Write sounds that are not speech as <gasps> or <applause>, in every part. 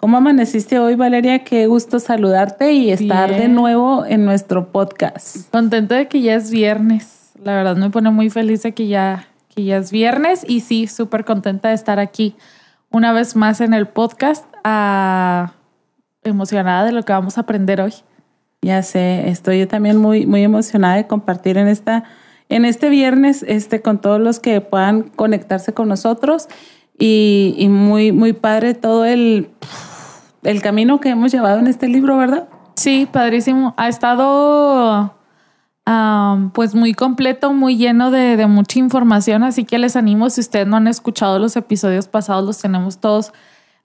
¿Cómo amaneciste hoy, Valeria? Qué gusto saludarte y estar de nuevo en nuestro podcast. Contento de que ya es viernes. La verdad me pone muy feliz de que ya, que ya es viernes y sí, súper contenta de estar aquí una vez más en el podcast. Ah, emocionada de lo que vamos a aprender hoy. Ya sé, estoy yo también muy, muy emocionada de compartir en esta, en este viernes, este, con todos los que puedan conectarse con nosotros y, y muy, muy padre todo el el camino que hemos llevado en este libro, ¿verdad? Sí, padrísimo. Ha estado pues muy completo, muy lleno de, mucha información, así que les animo, si ustedes no han escuchado los episodios pasados, los tenemos todos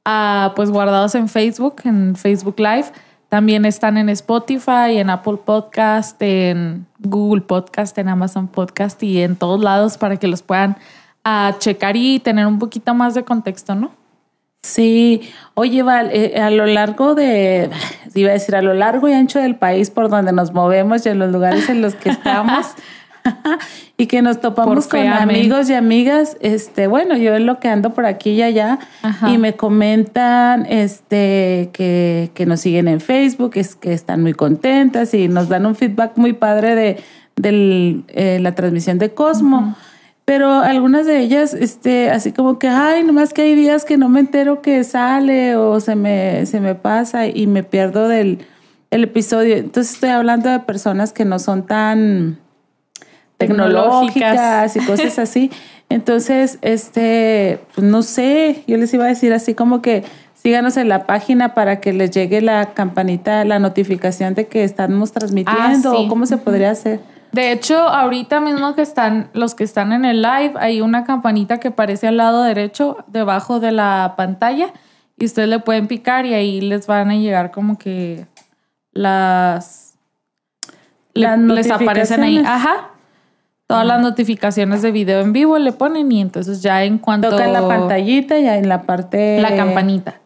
ah, pues guardados en Facebook, en Facebook Live. También están en Spotify, en Apple Podcast, en Google Podcast, en Amazon Podcast y en todos lados para que los puedan ah, checar y tener un poquito más de contexto, ¿no? Sí, oye, Val, eh, a lo largo de, iba a decir, a lo largo y ancho del país por donde nos movemos y en los lugares en los que estamos <laughs> y que nos topamos con amigos y amigas, este, bueno, yo es lo que ando por aquí y allá y me comentan este, que, que, nos siguen en Facebook, es que están muy contentas y nos dan un feedback muy padre de, eh, la transmisión de Cosmo. Pero algunas de ellas, este, así como que, ay, nomás que hay días que no me entero que sale o se me, se me pasa y me pierdo del el episodio. Entonces estoy hablando de personas que no son tan tecnológicas y cosas así. Entonces, este, pues no sé, yo les iba a decir así como que síganos en la página para que les llegue la campanita, la notificación de que estamos transmitiendo ah, o cómo se podría hacer. De hecho, ahorita mismo que están los que están en el live, hay una campanita que aparece al lado derecho, debajo de la pantalla, y ustedes le pueden picar y ahí les van a llegar como que las, les aparecen ahí, ajá. Todas las notificaciones de video en vivo le ponen y entonces ya en cuanto toca la pantallita ya en la parte la campanita.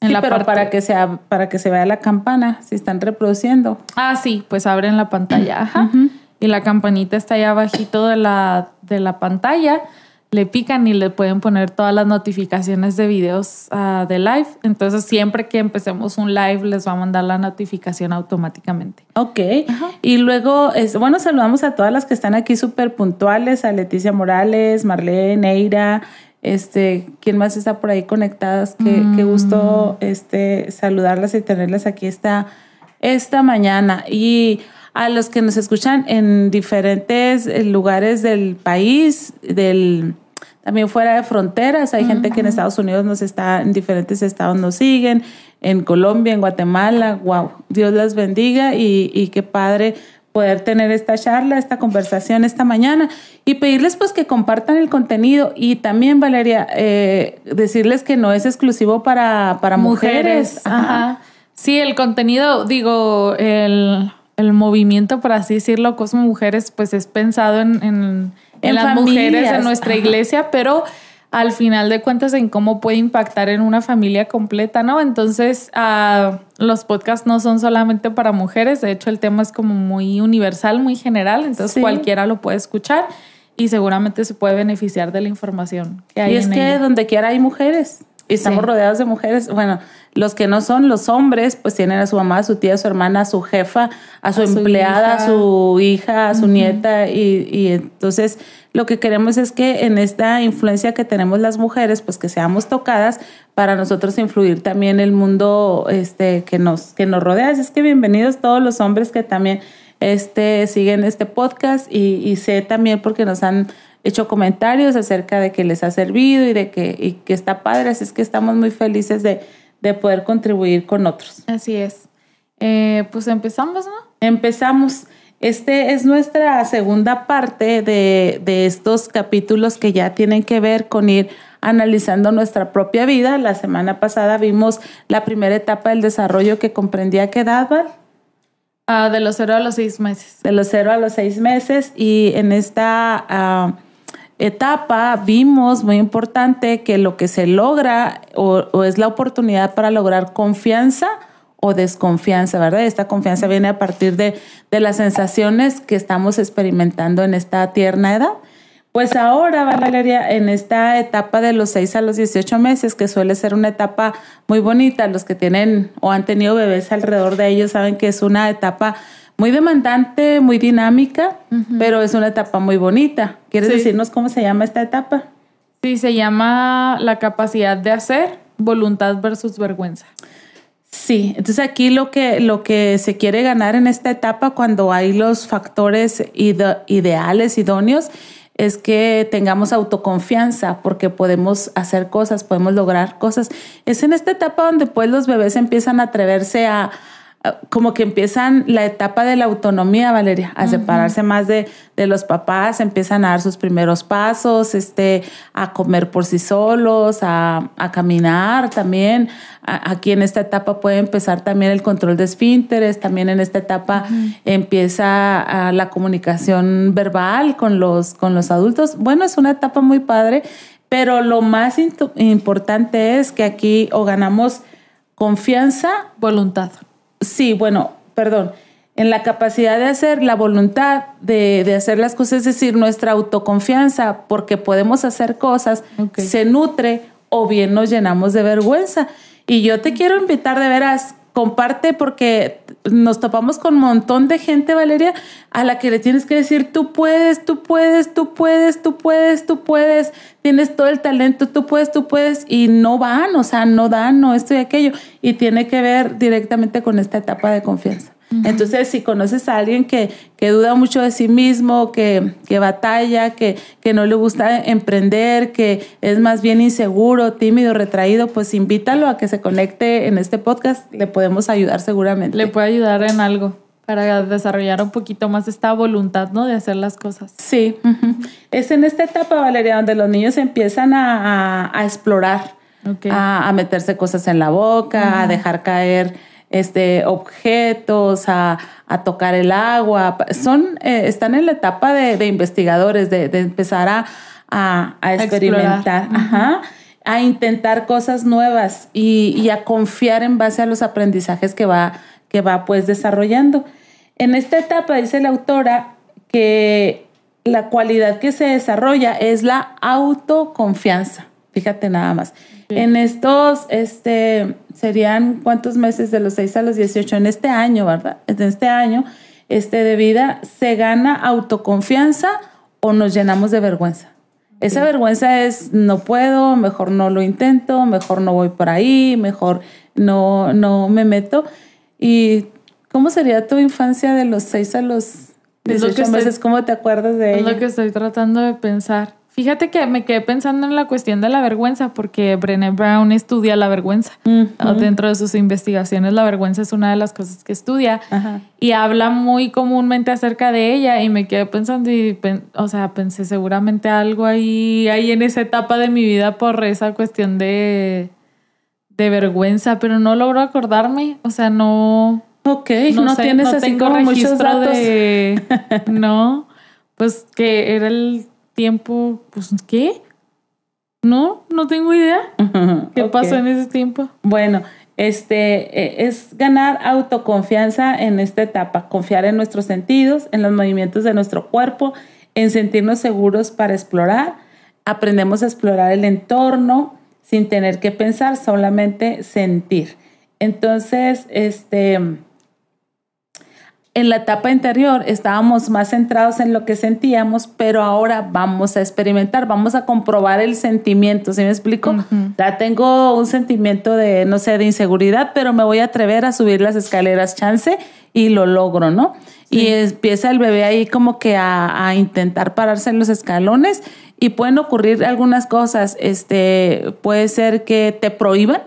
En la pero para que sea para que se vea la campana si están reproduciendo. Ah, sí, pues abren la pantalla, ajá y la campanita está ahí abajito de la, de la pantalla. Le pican y le pueden poner todas las notificaciones de videos ah, de live. Entonces, siempre que empecemos un live, les va a mandar la notificación automáticamente. Ok. Y luego, bueno, saludamos a todas las que están aquí súper puntuales: a Leticia Morales, Marlene, Neira, este, ¿quién más está por ahí conectadas? Qué, qué, gusto mm. este, saludarlas y tenerlas aquí esta, esta mañana. Y a los que nos escuchan en diferentes eh, lugares del país, del también fuera de fronteras. Hay gente que en Estados Unidos nos está, en diferentes estados nos siguen, en Colombia, en Guatemala. Wow, Dios las bendiga y, y qué padre poder tener esta charla, esta conversación esta mañana y pedirles pues que compartan el contenido y también Valeria, eh, decirles que no es exclusivo para, para mujeres. Ajá. Sí, el contenido, digo, el el movimiento, por así decirlo, Cosmo Mujeres, pues es pensado en, en, las mujeres en nuestra iglesia, pero al final de cuentas en cómo puede impactar en una familia completa, ¿no? Entonces, uh, los podcasts no son solamente para mujeres, de hecho el tema es como muy universal, muy general, entonces cualquiera lo puede escuchar y seguramente se puede beneficiar de la información que hay. Y es que donde quiera hay mujeres y estamos rodeados de mujeres. Bueno, los que no son los hombres, pues tienen a su mamá, a su tía, a su hermana, a su jefa, a su empleada, a su hija, a su nieta. Y, y, entonces lo que queremos es que en esta influencia que tenemos las mujeres, pues que seamos tocadas para nosotros influir también el mundo este, que, nos, que nos rodea. Así es que bienvenidos todos los hombres que también este, siguen este podcast y, y sé también porque nos han hecho comentarios acerca de que les ha servido y de que, y que está padre. Así es que estamos muy felices de de poder contribuir con otros. Así es. Eh, pues empezamos, ¿no? Empezamos. Este es nuestra segunda parte de, de, estos capítulos que ya tienen que ver con ir analizando nuestra propia vida. La semana pasada vimos la primera etapa del desarrollo que comprendía qué edad, Ah, de los cero a los seis meses. De los cero a los seis meses y en esta ah, etapa vimos muy importante que lo que se logra o, es la oportunidad para lograr confianza o desconfianza, ¿verdad? Esta confianza viene a partir de, de las sensaciones que estamos experimentando en esta tierna edad. Pues ahora, Valeria, en esta etapa de los 6 a los 18 meses, que suele ser una etapa muy bonita, los que tienen o han tenido bebés alrededor de ellos saben que es una etapa muy demandante, muy dinámica, pero es una etapa muy bonita. ¿Quieres decirnos cómo se llama esta etapa? Sí, se llama la capacidad de hacer, voluntad versus vergüenza. Sí, entonces aquí lo que, lo que se quiere ganar en esta etapa cuando hay los factores ideales, idóneos, es que tengamos autoconfianza porque podemos hacer cosas, podemos lograr cosas. Es en esta etapa donde pues los bebés empiezan a atreverse a, como que empiezan la etapa de la autonomía, Valeria, a separarse más de, de, los papás, empiezan a dar sus primeros pasos, este, a comer por sí solos, a, a caminar también. aquí en esta etapa puede empezar también el control de esfínteres, también en esta etapa empieza la comunicación verbal con los, con los adultos. Bueno, es una etapa muy padre, pero lo más importante es que aquí o ganamos confianza, voluntad Sí, bueno, perdón. En la capacidad de hacer, la voluntad de, de hacer las cosas, es decir, nuestra autoconfianza, porque podemos hacer cosas, se nutre o bien nos llenamos de vergüenza. Y yo te quiero invitar de veras, comparte porque nos topamos con un montón de gente, Valeria, a la que le tienes que decir, tú puedes, tú puedes, tú puedes, tú puedes, tú puedes, tienes todo el talento, tú puedes, tú puedes, y no van, o sea, no dan, no esto y aquello, y tiene que ver directamente con esta etapa de confianza. Entonces, si conoces a alguien que, que duda mucho de sí mismo, que, que batalla, que, que, no le gusta emprender, que es más bien inseguro, tímido, retraído, pues invítalo a que se conecte en este podcast. Le podemos ayudar seguramente. Le puede ayudar en algo para desarrollar un poquito más esta voluntad, ¿no? De hacer las cosas. Sí. Es en esta etapa, Valeria, donde los niños empiezan a, a, explorar, a, a, meterse cosas en la boca, a dejar caer este, objetos, a, tocar el agua. Son, eh, están en la etapa de, investigadores, de, empezar a, experimentar, a intentar cosas nuevas y, a confiar en base a los aprendizajes que va, que va pues desarrollando. En esta etapa dice la autora que la cualidad que se desarrolla es la autoconfianza. Fíjate nada más. En estos, este, serían cuántos meses de los 6 a los 18 en este año, ¿verdad? En este año, este de vida, se gana autoconfianza o nos llenamos de vergüenza. Esa vergüenza es no puedo, mejor no lo intento, mejor no voy por ahí, mejor no, no me meto. ¿Y cómo sería tu infancia de los 6 a los 18 meses? ¿Cómo te acuerdas de ella? Es lo que estoy tratando de pensar. Fíjate que me quedé pensando en la cuestión de la vergüenza, porque Brené Brown estudia la vergüenza. Dentro de sus investigaciones, la vergüenza es una de las cosas que estudia y habla muy comúnmente acerca de ella. Y me quedé pensando, y o sea, pensé seguramente algo ahí, ahí en esa etapa de mi vida por esa cuestión de, de vergüenza, pero no logro acordarme. O sea, no. Ok, no, tienes así tengo como muchos datos. De, <laughs> no, pues que era el tiempo, pues, ¿qué? No, no tengo idea. <laughs> ¿Qué pasó en ese tiempo? Bueno, este e, es ganar autoconfianza en esta etapa, confiar en nuestros sentidos, en los movimientos de nuestro cuerpo, en sentirnos seguros para explorar. Aprendemos a explorar el entorno sin tener que pensar, solamente sentir. Entonces, este en la etapa anterior estábamos más centrados en lo que sentíamos, pero ahora vamos a experimentar, vamos a comprobar el sentimiento, ¿sí me explico? Ya tengo un sentimiento de, no sé, de inseguridad, pero me voy a atrever a subir las escaleras chance y lo logro, ¿no? Y empieza el bebé ahí como que a, a, intentar pararse en los escalones y pueden ocurrir algunas cosas, este, puede ser que te prohíban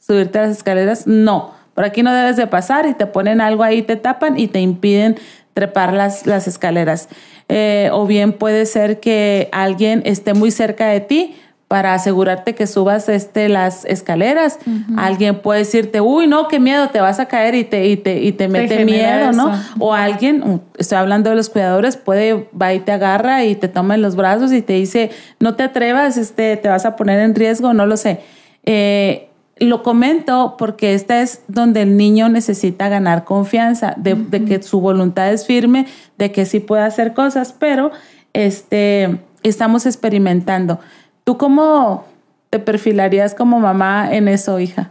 subirte a las escaleras, no por aquí no debes de pasar y te ponen algo ahí, te tapan y te impiden trepar las, las escaleras. Eh, o bien puede ser que alguien esté muy cerca de ti para asegurarte que subas este, las escaleras. Alguien puede decirte, uy, no, qué miedo, te vas a caer y te, y te, y te mete miedo, ¿no? O alguien, estoy hablando de los cuidadores, puede, va y te agarra y te toma en los brazos y te dice, no te atrevas, este, te vas a poner en riesgo, no lo sé. Eh, lo comento porque esta es donde el niño necesita ganar confianza, de, de, que su voluntad es firme, de que sí puede hacer cosas, pero este, estamos experimentando. ¿Tú cómo te perfilarías como mamá en eso, hija?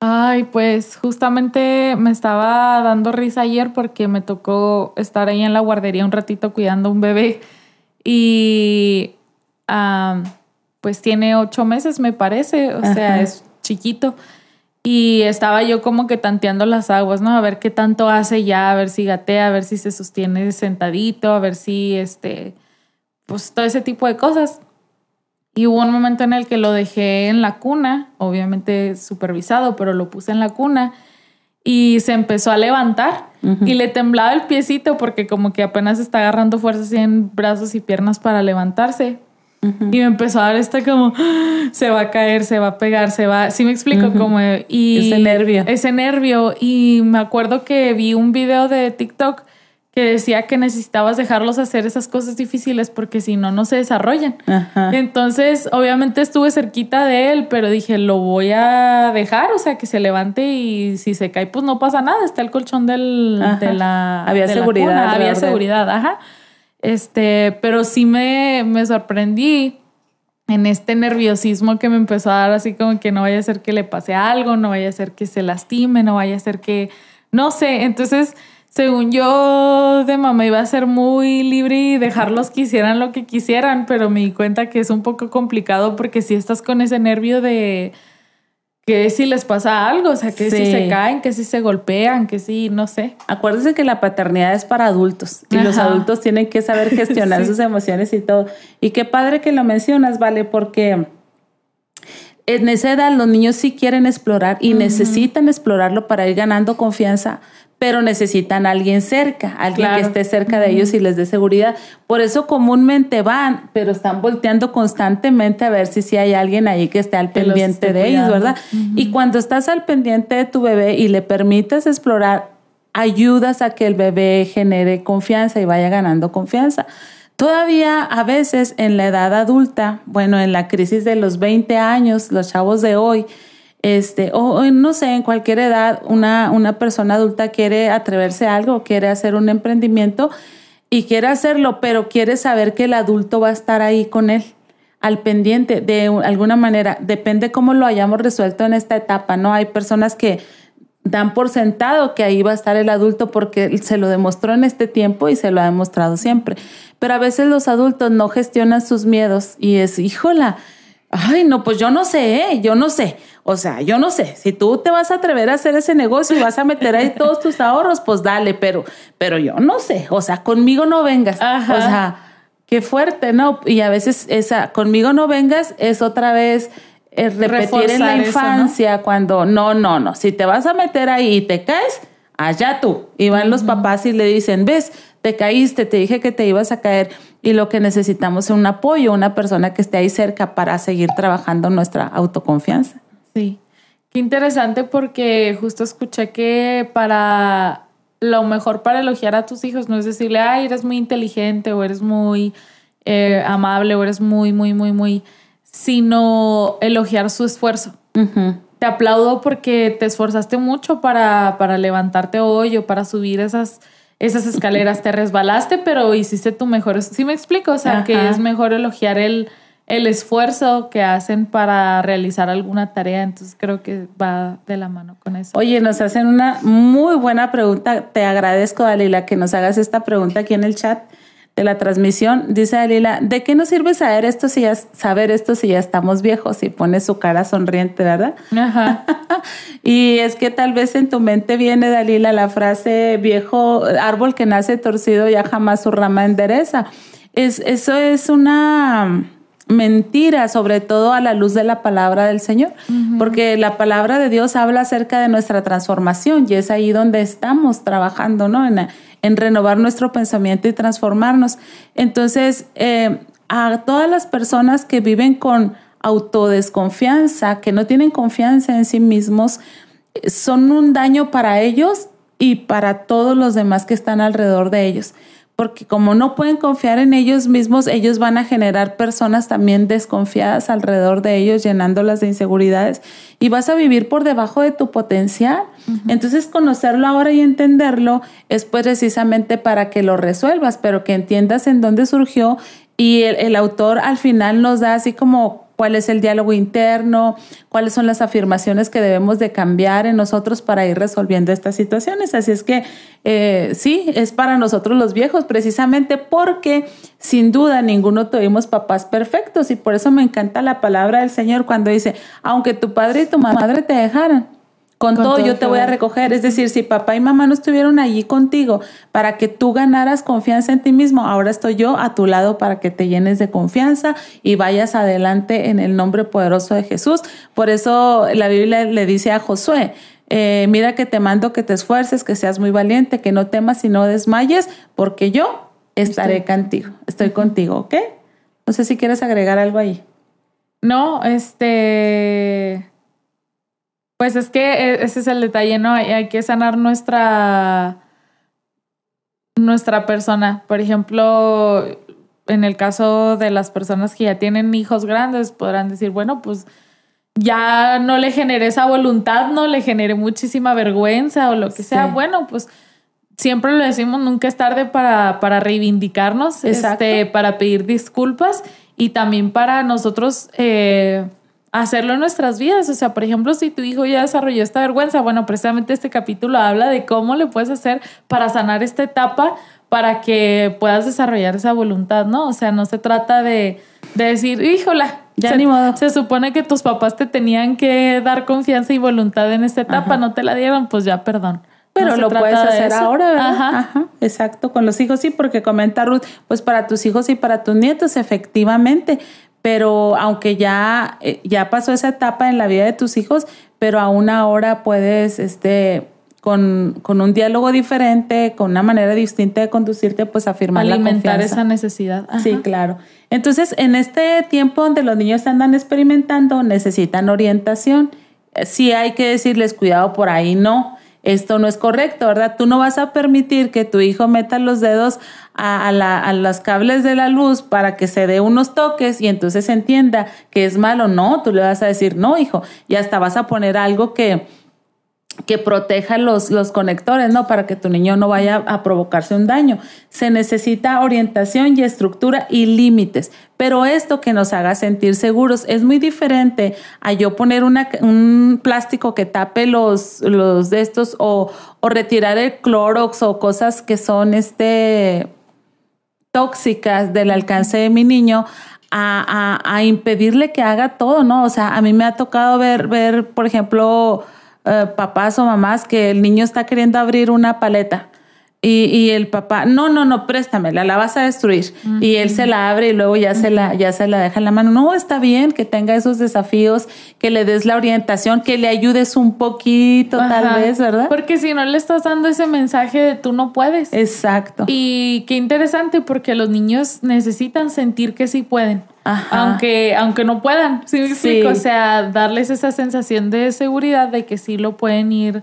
Ay, pues justamente me estaba dando risa ayer porque me tocó estar ahí en la guardería un ratito cuidando a un bebé y pues tiene ocho meses me parece, o sea, es chiquito. Y estaba yo como que tanteando las aguas, ¿no? A ver qué tanto hace ya, a ver si gatea, a ver si se sostiene sentadito, a ver si, este, pues todo ese tipo de cosas. Y hubo un momento en el que lo dejé en la cuna, obviamente supervisado, pero lo puse en la cuna y se empezó a levantar y le temblaba el piecito porque como que apenas está agarrando fuerzas en brazos y piernas para levantarse. Y me empezó a dar este como, <gasps> se va a caer, se va a pegar, se va, sí me explico, como, y ese nervio. Ese nervio. Y me acuerdo que vi un video de TikTok que decía que necesitabas dejarlos hacer esas cosas difíciles porque si no, no se desarrollan. Entonces, obviamente estuve cerquita de él, pero dije, lo voy a dejar, o sea, que se levante y si se cae, pues no pasa nada, está el colchón del, de la... Había seguridad. Había seguridad, ajá. Este, pero sí me, me sorprendí en este nerviosismo que me empezó a dar, así como que no vaya a ser que le pase algo, no vaya a ser que se lastime, no vaya a ser que, no sé, entonces según yo, de mamá iba a ser muy libre y dejarlos que hicieran lo que quisieran, pero me di cuenta que es un poco complicado porque si estás con ese nervio de que si les pasa algo, o sea, que si se caen, que si se golpean, que si, no sé. Acuérdense que la paternidad es para adultos y los adultos tienen que saber gestionar <laughs> sus emociones y todo. Y qué padre que lo mencionas, ¿vale? Porque en esa edad los niños sí quieren explorar y necesitan explorarlo para ir ganando confianza pero necesitan a alguien cerca, alguien que esté cerca de ellos y les dé seguridad. Por eso comúnmente van, pero están volteando constantemente a ver si, si hay alguien ahí que esté al pendiente de ellos, ¿verdad? Y cuando estás al pendiente de tu bebé y le permites explorar, ayudas a que el bebé genere confianza y vaya ganando confianza. Todavía a veces en la edad adulta, bueno, en la crisis de los 20 años, los chavos de hoy, este, o, no sé, en cualquier edad, una, una persona adulta quiere atreverse a algo, quiere hacer un emprendimiento y quiere hacerlo, pero quiere saber que el adulto va a estar ahí con él, al pendiente, de alguna manera. Depende cómo lo hayamos resuelto en esta etapa, ¿no? Hay personas que dan por sentado que ahí va a estar el adulto porque se lo demostró en este tiempo y se lo ha demostrado siempre. Pero a veces los adultos no gestionan sus miedos y es, híjola, ay, no, pues yo no sé, ¿eh? yo no sé. O sea, yo no sé, si tú te vas a atrever a hacer ese negocio y vas a meter ahí todos tus ahorros, pues dale, pero, pero yo no sé, o sea, conmigo no vengas. O sea, qué fuerte, ¿no? Y a veces esa, conmigo no vengas es otra vez eh, repetir en la infancia cuando, no, no, no, si te vas a meter ahí y te caes, allá tú. Y van los papás y le dicen, ves, te caíste, te dije que te ibas a caer. Y lo que necesitamos es un apoyo, una persona que esté ahí cerca para seguir trabajando nuestra autoconfianza. Sí, qué interesante porque justo escuché que para lo mejor para elogiar a tus hijos no es decirle, ay, eres muy inteligente o eres muy eh, amable o eres muy, muy, muy, muy, sino elogiar su esfuerzo. Te aplaudo porque te esforzaste mucho para, para levantarte hoy o para subir esas, esas escaleras. te resbalaste, pero hiciste tu mejor. ¿Sí me explico? O sea, que es mejor elogiar el el esfuerzo que hacen para realizar alguna tarea, entonces creo que va de la mano con eso. Oye, nos hacen una muy buena pregunta, te agradezco Dalila que nos hagas esta pregunta aquí en el chat de la transmisión. Dice Dalila, ¿de qué nos sirve saber esto si ya, saber esto si ya estamos viejos? Y pone su cara sonriente, ¿verdad? Ajá. <laughs> y es que tal vez en tu mente viene, Dalila, la frase viejo árbol que nace torcido ya jamás su rama endereza. Es, eso es una mentira, sobre todo a la luz de la palabra del Señor, porque la palabra de Dios habla acerca de nuestra transformación y es ahí donde estamos trabajando, ¿no? En, renovar nuestro pensamiento y transformarnos. Entonces, eh, a todas las personas que viven con autodesconfianza, que no tienen confianza en sí mismos, son un daño para ellos y para todos los demás que están alrededor de ellos porque como no pueden confiar en ellos mismos, ellos van a generar personas también desconfiadas alrededor de ellos, llenándolas de inseguridades y vas a vivir por debajo de tu potencial. Entonces, conocerlo ahora y entenderlo es pues precisamente para que lo resuelvas, pero que entiendas en dónde surgió y el, autor al final nos da así como cuál es el diálogo interno, cuáles son las afirmaciones que debemos de cambiar en nosotros para ir resolviendo estas situaciones. Así es que eh, sí, es para nosotros los viejos, precisamente porque sin duda ninguno tuvimos papás perfectos y por eso me encanta la palabra del Señor cuando dice, aunque tu padre y tu madre te dejaran, con, todo, yo te voy a recoger. Es decir, si papá y mamá no estuvieron allí contigo para que tú ganaras confianza en ti mismo, ahora estoy yo a tu lado para que te llenes de confianza y vayas adelante en el nombre poderoso de Jesús. Por eso la Biblia le dice a Josué, eh, mira que te mando que te esfuerces, que seas muy valiente, que no temas y no desmayes, porque yo estaré contigo, estoy contigo, ¿ok? No sé si quieres agregar algo ahí. No, este pues es que e, ese es el detalle, ¿no? Hay, que sanar nuestra, nuestra persona. Por ejemplo, en el caso de las personas que ya tienen hijos grandes, podrán decir, bueno, pues ya no le generé esa voluntad, no le generé muchísima vergüenza o lo que sea. Bueno, pues siempre lo decimos, nunca es tarde para, para reivindicarnos, este, para pedir disculpas y también para nosotros eh, hacerlo en nuestras vidas. O sea, por ejemplo, si tu hijo ya desarrolló esta vergüenza, bueno, precisamente este capítulo habla de cómo le puedes hacer para sanar esta etapa para que puedas desarrollar esa voluntad, ¿no? O sea, no se trata de, decir, híjola, ya se, ni modo. Se supone que tus papás te tenían que dar confianza y voluntad en esta etapa, no te la dieron, pues ya, perdón. Pero lo puedes hacer ahora, ¿verdad? Ajá. Exacto, con los hijos sí, porque comenta Ruth, pues para tus hijos y para tus nietos, efectivamente pero aunque ya, eh, ya pasó esa etapa en la vida de tus hijos, pero aún ahora puedes, este, con, con un diálogo diferente, con una manera distinta de conducirte, pues afirmar Alimentar la esa necesidad. Sí, claro. Entonces, en este tiempo donde los niños andan experimentando, necesitan orientación. Sí hay que decirles, cuidado por ahí, no esto no es correcto, ¿verdad? Tú no vas a permitir que tu hijo meta los dedos a, a, los cables de la luz para que se dé unos toques y entonces entienda que es malo. No, tú le vas a decir, no, hijo, y hasta vas a poner algo que, que proteja los, los conectores, ¿no? Para que tu niño no vaya a provocarse un daño. Se necesita orientación y estructura y límites, pero esto que nos haga sentir seguros es muy diferente a yo poner un plástico que tape los, los de estos o, o retirar el clorox o cosas que son este tóxicas del alcance de mi niño a, a, a impedirle que haga todo, ¿no? O sea, a mí me ha tocado ver, ver, por ejemplo, eh, papás o mamás que el niño está queriendo abrir una paleta. Y, y, el papá, no, no, no, préstamela, la vas a destruir. Y él se la abre y luego ya, se la, ya se la deja en la mano. No, está bien que tenga esos desafíos, que le des la orientación, que le ayudes un poquito tal vez, ¿verdad? Porque si no le estás dando ese mensaje de tú no puedes. Exacto. Y qué interesante porque los niños necesitan sentir que sí pueden. Aunque, aunque no puedan, ¿sí me explico? O sea, darles esa sensación de seguridad de que sí lo pueden ir,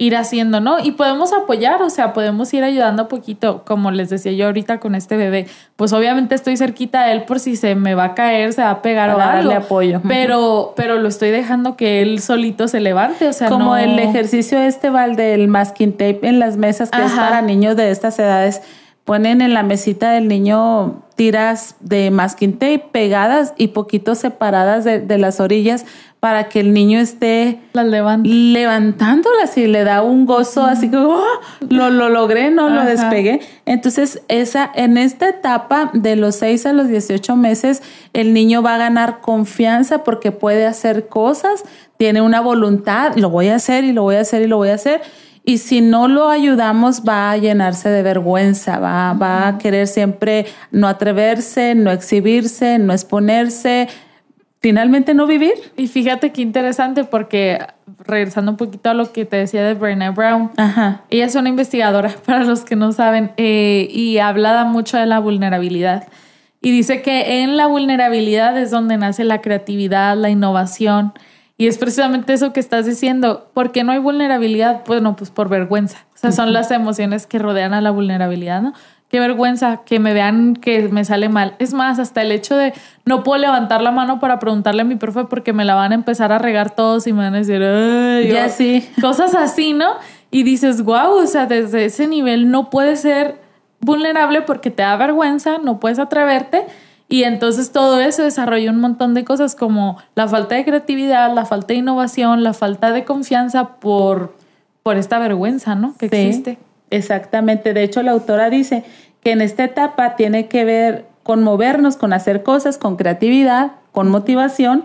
ir haciendo, ¿no? Y podemos apoyar, o sea, podemos ir ayudando poquito, como les decía yo ahorita con este bebé. Pues obviamente estoy cerquita de él por si se me va a caer, se va a pegar o algo. apoyo. Pero, pero lo estoy dejando que él solito se levante, o sea, Como el ejercicio este, Val, del masking tape en las mesas, que es para niños de estas edades ponen en la mesita del niño tiras de masking tape pegadas y poquito separadas de, las orillas para que el niño esté las levantándolas y le da un gozo así que oh, lo, lo logré, no lo despegué. Entonces, esa, en esta etapa de los 6 a los 18 meses, el niño va a ganar confianza porque puede hacer cosas, tiene una voluntad, lo voy a hacer y lo voy a hacer y lo voy a hacer y si no lo ayudamos, va a llenarse de vergüenza, va, va a querer siempre no atreverse, no exhibirse, no exponerse, finalmente no vivir. Y fíjate qué interesante porque regresando un poquito a lo que te decía de Brené Brown, ella es una investigadora, <laughs> para los que no saben, eh, y habla mucho de la vulnerabilidad. Y dice que en la vulnerabilidad es donde nace la creatividad, la innovación. Y es precisamente eso que estás diciendo. ¿Por qué no hay vulnerabilidad? Bueno, pues por vergüenza. O sea, son las emociones que rodean a la vulnerabilidad, ¿no? Qué vergüenza que me vean que me sale mal. Es más, hasta el hecho de no puedo levantar la mano para preguntarle a mi profe porque me la van a empezar a regar todos y me van a decir, ya sí. <laughs> Cosas así, ¿no? Y dices, wow, o sea, desde ese nivel no puedes ser vulnerable porque te da vergüenza, no puedes atreverte. Y entonces todo eso desarrolla un montón de cosas como la falta de creatividad, la falta de innovación, la falta de confianza por, por esta vergüenza, ¿no? Que existe. Exactamente. De hecho, la autora dice que en esta etapa tiene que ver con movernos, con hacer cosas, con creatividad, con motivación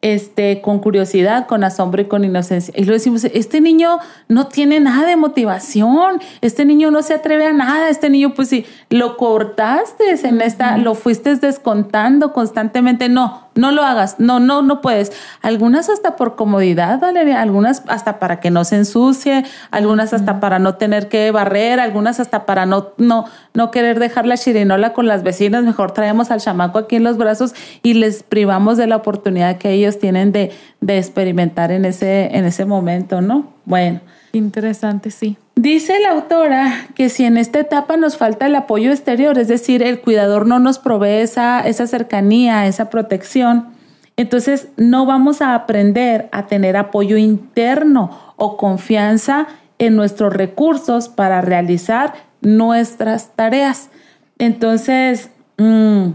este, con curiosidad, con asombro y con inocencia. Y lo decimos, este niño no tiene nada de motivación, este niño no se atreve a nada, este niño pues si lo cortaste en esta, lo fuiste descontando constantemente, no, no lo hagas, no, no, no puedes. Algunas hasta por comodidad, Valeria, algunas hasta para que no se ensucie, algunas hasta para no tener que barrer, algunas hasta para no, no, no querer dejar la chirinola con las vecinas, mejor traemos al chamaco aquí en los brazos y les privamos de la oportunidad que ellos tienen de, de experimentar en ese, en ese momento, ¿no? Bueno. Interesante, sí. Dice la autora que si en esta etapa nos falta el apoyo exterior, es decir, el cuidador no nos provee esa, esa cercanía, esa protección, entonces no vamos a aprender a tener apoyo interno o confianza en nuestros recursos para realizar nuestras tareas. Entonces, mm,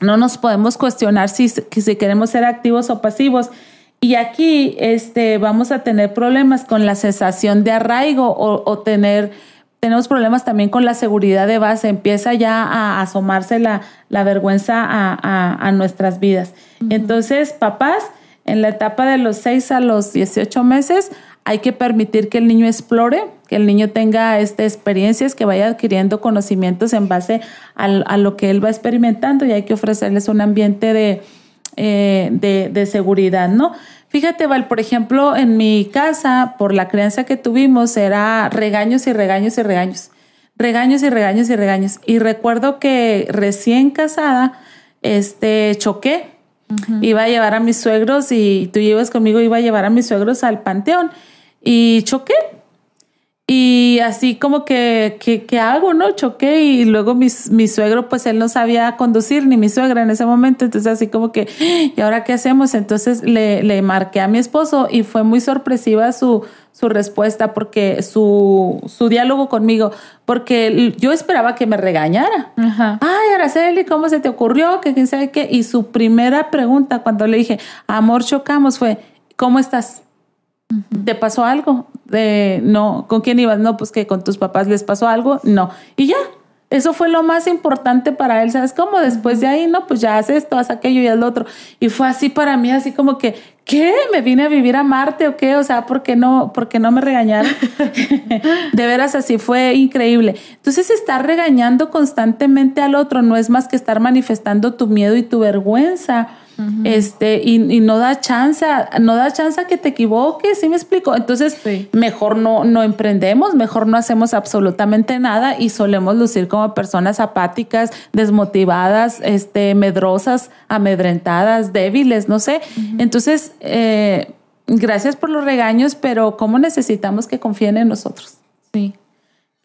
no nos podemos cuestionar si, si queremos ser activos o pasivos. Y aquí este, vamos a tener problemas con la sensación de arraigo o, tener, tenemos problemas también con la seguridad de base. Empieza ya a asomarse la, la vergüenza a, nuestras vidas. Entonces, papás, en la etapa de los 6 a los 18 meses, hay que permitir que el niño explore, que el niño tenga este, experiencias, que vaya adquiriendo conocimientos en base a, a lo que él va experimentando y hay que ofrecerles un ambiente de, eh, de, de, seguridad, ¿no? Fíjate, Val, por ejemplo, en mi casa, por la crianza que tuvimos, era regaños y regaños y regaños. Regaños y regaños y regaños. Y recuerdo que recién casada, este, choqué. Iba a llevar a mis suegros y tú llevas conmigo, iba a llevar a mis suegros al panteón. Y choqué y así como que, ¿qué hago? ¿No? Choqué y luego mi, mi, suegro, pues él no sabía conducir, ni mi suegra en ese momento, entonces así como que, ¿y ahora qué hacemos? Entonces le, le marqué a mi esposo y fue muy sorpresiva su, su respuesta, porque su, su diálogo conmigo, porque yo esperaba que me regañara. Ajá. Ay, Araceli, ¿cómo se te ocurrió? Que quién sabe qué. Y su primera pregunta cuando le dije, amor, chocamos, fue, ¿cómo estás? ¿Te pasó algo? De, no, ¿con quién ibas? No, pues que con tus papás les pasó algo. No. Y ya, eso fue lo más importante para él, ¿sabes cómo? Después de ahí, no, pues ya haces esto, haz aquello y haz lo otro. Y fue así para mí, así como que, ¿qué? ¿Me vine a vivir a Marte o qué? O sea, ¿por qué no, por qué no me regañaron? <laughs> de veras, así fue increíble. Entonces, estar regañando constantemente al otro no es más que estar manifestando tu miedo y tu vergüenza este, y, no da chance, no da chance a que te equivoques, ¿sí me explico? Entonces, mejor no, no emprendemos, mejor no hacemos absolutamente nada y solemos lucir como personas apáticas, desmotivadas, este, medrosas, amedrentadas, débiles, no sé. Entonces, eh, gracias por los regaños, pero ¿cómo necesitamos que confíen en nosotros? Sí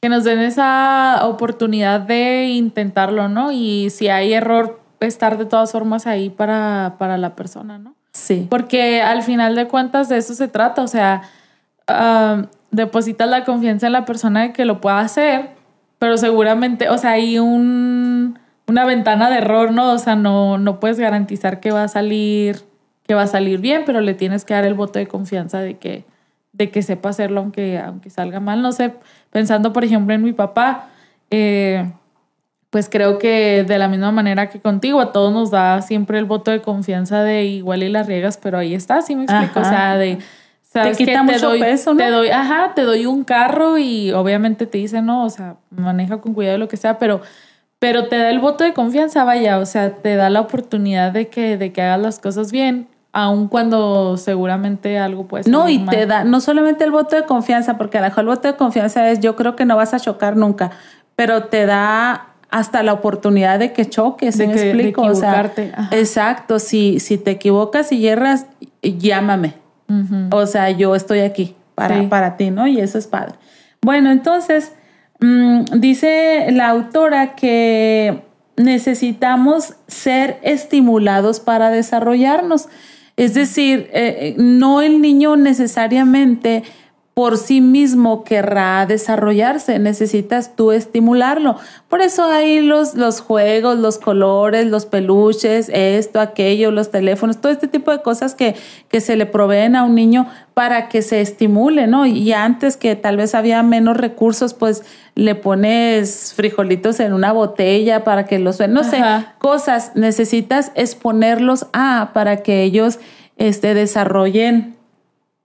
que nos den esa oportunidad de intentarlo, ¿no? Y si hay error, estar de todas formas ahí para, para la persona, ¿no? Sí. Porque al final de cuentas de eso se trata, o sea, uh, depositas la confianza en la persona de que lo pueda hacer, pero seguramente, o sea, hay un, una ventana de error, ¿no? O sea, no, no puedes garantizar que va a salir, que va a salir bien, pero le tienes que dar el voto de confianza de que, de que sepa hacerlo aunque, aunque salga mal. No sé, pensando por ejemplo en mi papá, eh, pues creo que de la misma manera que contigo, a todos nos da siempre el voto de confianza de igual y las riegas, pero ahí está, sí me explico, o sea, de... Sabes te quita mucho doy, peso, ¿no? Te doy, ajá, te doy un carro y obviamente te dice, no, o sea, maneja con cuidado lo que sea, pero, pero te da el voto de confianza, vaya, o sea, te da la oportunidad de que, de que hagas las cosas bien, aun cuando seguramente algo puede ser. No, y te da no solamente el voto de confianza, porque a lo mejor el voto de confianza es yo creo que no vas a chocar nunca, pero te da hasta la oportunidad de que choques, ¿me explico? o sea, exacto, si, si te equivocas y hierras, llámame. O sea, yo estoy aquí para, para ti, ¿no? Y eso es padre. Bueno, entonces, mm, dice la autora que necesitamos ser estimulados para desarrollarnos. Es decir, eh, eh, no el niño necesariamente por sí mismo querrá desarrollarse, necesitas tú estimularlo. Por eso hay los, los juegos, los colores, los peluches, esto, aquello, los teléfonos, todo este tipo de cosas que, que se le proveen a un niño para que se estimule, ¿no? Y antes que tal vez había menos recursos, pues le pones frijolitos en una botella para que los, no sé, cosas, necesitas exponerlos a para que ellos este, desarrollen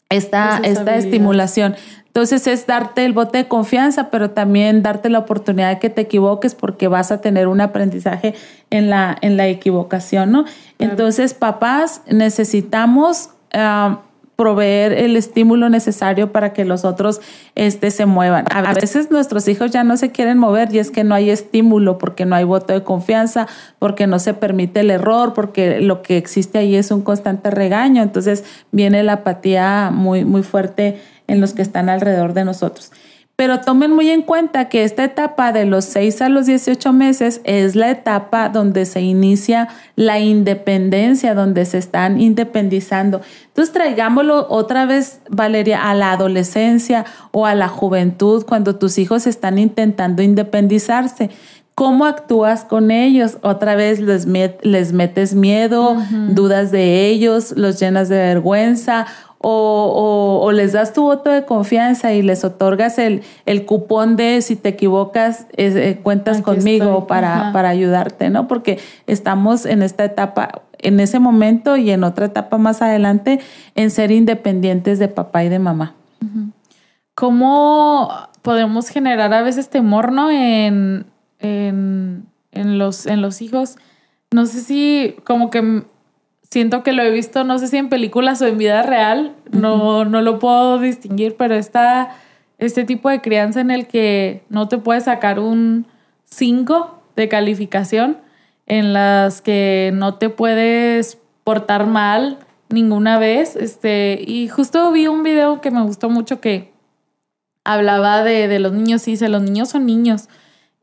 esta, esta estimulación. Entonces es darte el bote de confianza, pero también darte la oportunidad de que te equivoques porque vas a tener un aprendizaje en la, en la equivocación, ¿no? Entonces, papás, necesitamos ah, proveer el estímulo necesario para que los otros este, se muevan. A veces nuestros hijos ya no se quieren mover y es que no hay estímulo porque no hay voto de confianza, porque no se permite el error, porque lo que existe ahí es un constante regaño. Entonces viene la apatía muy, muy fuerte en los que están alrededor de nosotros. Pero tomen muy en cuenta que esta etapa de los 6 a los 18 meses es la etapa donde se inicia la independencia, donde se están independizando. Entonces traigámoslo otra vez, Valeria, a la adolescencia o a la juventud, cuando tus hijos están intentando independizarse. ¿Cómo actúas con ellos? Otra vez les, les metes miedo, dudas de ellos, los llenas de vergüenza o, les das tu voto de confianza y les otorgas el, el cupón de si te equivocas, eh, cuentas conmigo para, para ayudarte, ¿no? Porque estamos en esta etapa, en ese momento y en otra etapa más adelante, en ser independientes de papá y de mamá. ¿Cómo podemos generar a veces temor, ¿no? En, en, en, los, en los hijos. No sé si como que siento que lo he visto, no sé si en películas o en vida real, no, no lo puedo distinguir, pero está este tipo de crianza en el que no te puedes sacar un 5 de calificación, en las que no te puedes portar mal ninguna vez. Este, y justo vi un video que me gustó mucho que hablaba de, de los niños y dice, los niños son niños.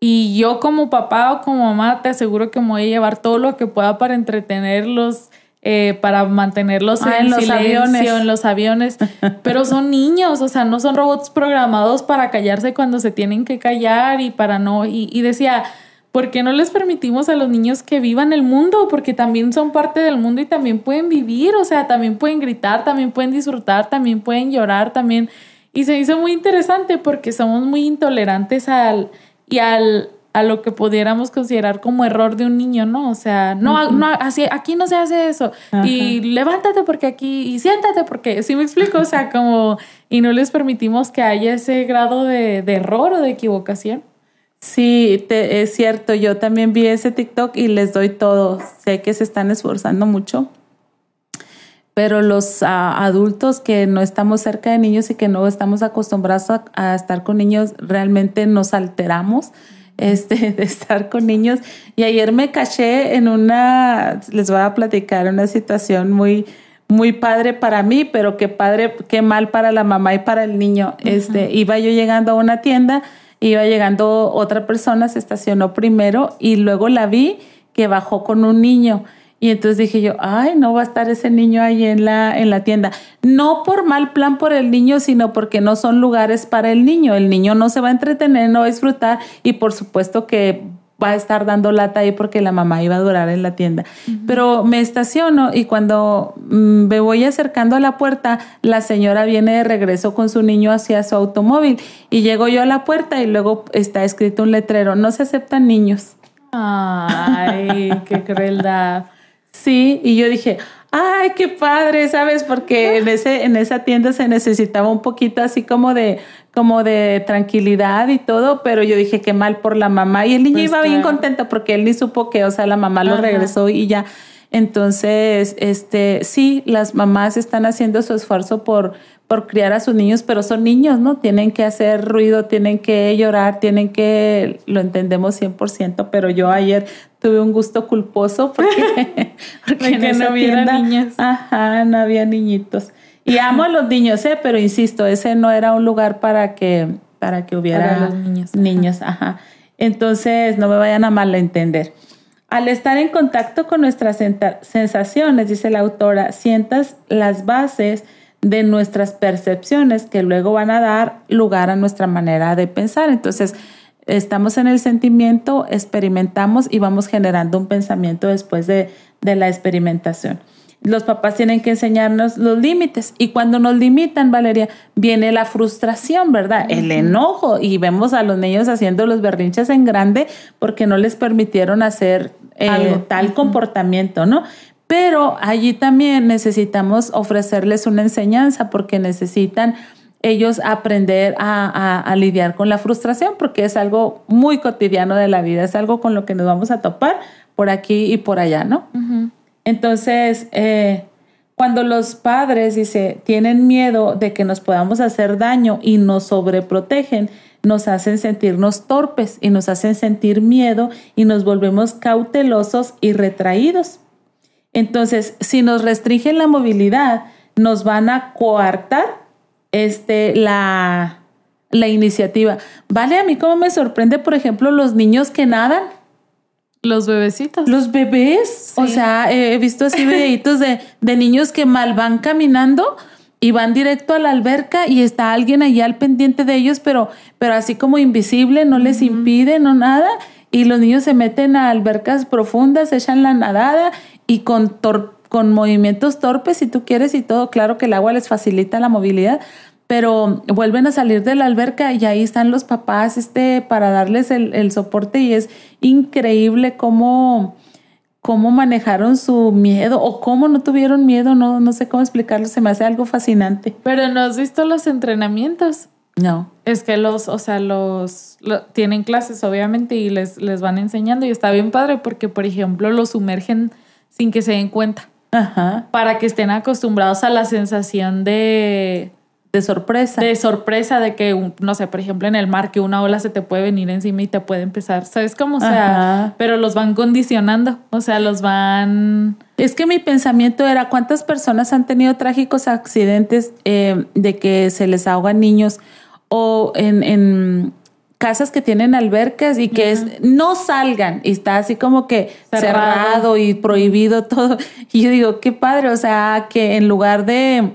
Y yo como papá o como mamá te aseguro que me voy a llevar todo lo que pueda para entretenerlos, eh, para mantenerlos ah, en, los aviones. en los aviones, <laughs> pero son niños, o sea, no son robots programados para callarse cuando se tienen que callar y para no, y, decía, ¿por qué no les permitimos a los niños que vivan el mundo? Porque también son parte del mundo y también pueden vivir, o sea, también pueden gritar, también pueden disfrutar, también pueden llorar, también. Y se hizo muy interesante porque somos muy intolerantes al, y al, a lo que pudiéramos considerar como error de un niño, ¿no? O sea, no, no así, aquí no se hace eso. Y levántate porque aquí, y siéntate porque, ¿sí me explico? O sea, como, y no les permitimos que haya ese grado de, error o de equivocación. Sí, es cierto, yo también vi ese TikTok y les doy todo. Sé que se están esforzando mucho, pero los ah, adultos que no estamos cerca de niños y que no estamos acostumbrados a estar con niños, realmente nos alteramos este, <laughs> de estar con niños. Y ayer me caché en una, les voy a platicar, una situación muy, muy padre para mí, pero qué padre, qué mal para la mamá y para el niño. Este, iba yo llegando a una tienda, iba llegando otra persona, se estacionó primero y luego la vi que bajó con un niño. Y entonces dije yo, ay, no va a estar ese niño ahí en la, en la tienda. No por mal plan por el niño, sino porque no son lugares para el niño. El niño no se va a entretener, no va a disfrutar y por supuesto que va a estar dando lata ahí porque la mamá iba a durar en la tienda. Pero me estaciono y cuando mm, me voy acercando a la puerta, la señora viene de regreso con su niño hacia su automóvil y llego yo a la puerta y luego está escrito un letrero, no se aceptan niños. Ay, qué crueldad. Sí, y yo dije, ay, qué padre, ¿sabes? Porque en, ese, en esa tienda se necesitaba un poquito así como de, como de tranquilidad y todo, pero yo dije, qué mal por la mamá. Y el niño pues iba bien contento porque él ni supo que, o sea, la mamá lo regresó y ya. Entonces, este, sí, las mamás están haciendo su esfuerzo por, por criar a sus niños, pero son niños, ¿no? Tienen que hacer ruido, tienen que llorar, tienen que, lo entendemos 100%, pero yo ayer tuve un gusto culposo porque, <laughs> <laughs> porque no había niñas. Ajá, no había niñitos. Y amo a los niños, ¿eh? pero insisto, ese no era un lugar para que, para que hubiera niños. niños. Ajá. Entonces, no me vayan a malentender. Al estar en contacto con nuestras sensaciones, dice la autora, sientas las bases de nuestras percepciones que luego van a dar lugar a nuestra manera de pensar. Entonces, estamos en el sentimiento, experimentamos y vamos generando un pensamiento después de, la experimentación. Los papás tienen que enseñarnos los límites y cuando nos limitan, Valeria, viene la frustración, ¿verdad? El enojo y vemos a los niños haciendo los berrinches en grande porque no les permitieron hacer eh, tal comportamiento, ¿no? Pero allí también necesitamos ofrecerles una enseñanza porque necesitan ellos aprender a, lidiar con la frustración porque es algo muy cotidiano de la vida, es algo con lo que nos vamos a topar por aquí y por allá, ¿no? Entonces, eh, cuando los padres, dice, tienen miedo de que nos podamos hacer daño y nos sobreprotegen, nos hacen sentirnos torpes y nos hacen sentir miedo y nos volvemos cautelosos y retraídos. Entonces, si nos restringen la movilidad, nos van a coartar este, la, la iniciativa. Vale, a mí como me sorprende, por ejemplo, los niños que nadan. Los bebecitos. Los bebés. O sea, he visto así <laughs> videitos de, de niños que mal van caminando y van directo a la alberca y está alguien allá al pendiente de ellos, pero, pero así como invisible, no les impide, no nada. Y los niños se meten a albercas profundas, echan la nadada y con, con movimientos torpes, si tú quieres, y todo, claro que el agua les facilita la movilidad, pero vuelven a salir de la alberca y ahí están los papás este, para darles el, el soporte. Y es increíble cómo cómo manejaron su miedo o cómo no tuvieron miedo, no, no sé cómo explicarlo, se me hace algo fascinante. Pero no has visto los entrenamientos. No. Es que los, o sea, los, tienen clases obviamente y les, les van enseñando y está bien padre porque, por ejemplo, los sumergen sin que se den cuenta. Ajá. Para que estén acostumbrados a la sensación de de sorpresa. De sorpresa de que, no sé, por ejemplo, en el mar, que una ola se te puede venir encima y te puede empezar, ¿sabes cómo? O sea, pero los van condicionando, o sea, los van... Es que mi pensamiento era, ¿cuántas personas han tenido trágicos accidentes eh, de que se les ahogan niños o en, casas que tienen albercas y que es, no salgan y está así como que cerrado y prohibido todo? Y yo digo, qué padre, o sea, que en lugar de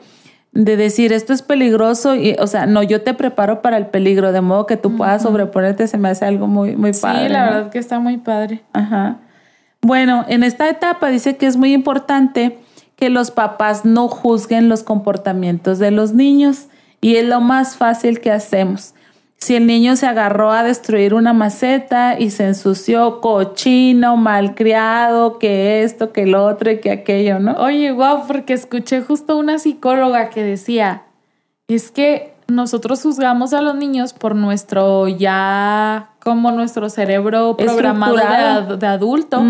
de decir esto es peligroso y o sea no yo te preparo para el peligro de modo que tú puedas sobreponerte se me hace algo muy muy padre sí la verdad que está muy padre. Ajá. Bueno en esta etapa dice que es muy importante que los papás no juzguen los comportamientos de los niños y es lo más fácil que hacemos si el niño se agarró a destruir una maceta y se ensució cochino, malcriado, que esto, que lo otro y que aquello, ¿no? Oye, wow, porque escuché justo una psicóloga que decía, es que nosotros juzgamos a los niños por nuestro ya, como nuestro cerebro programado de, adulto.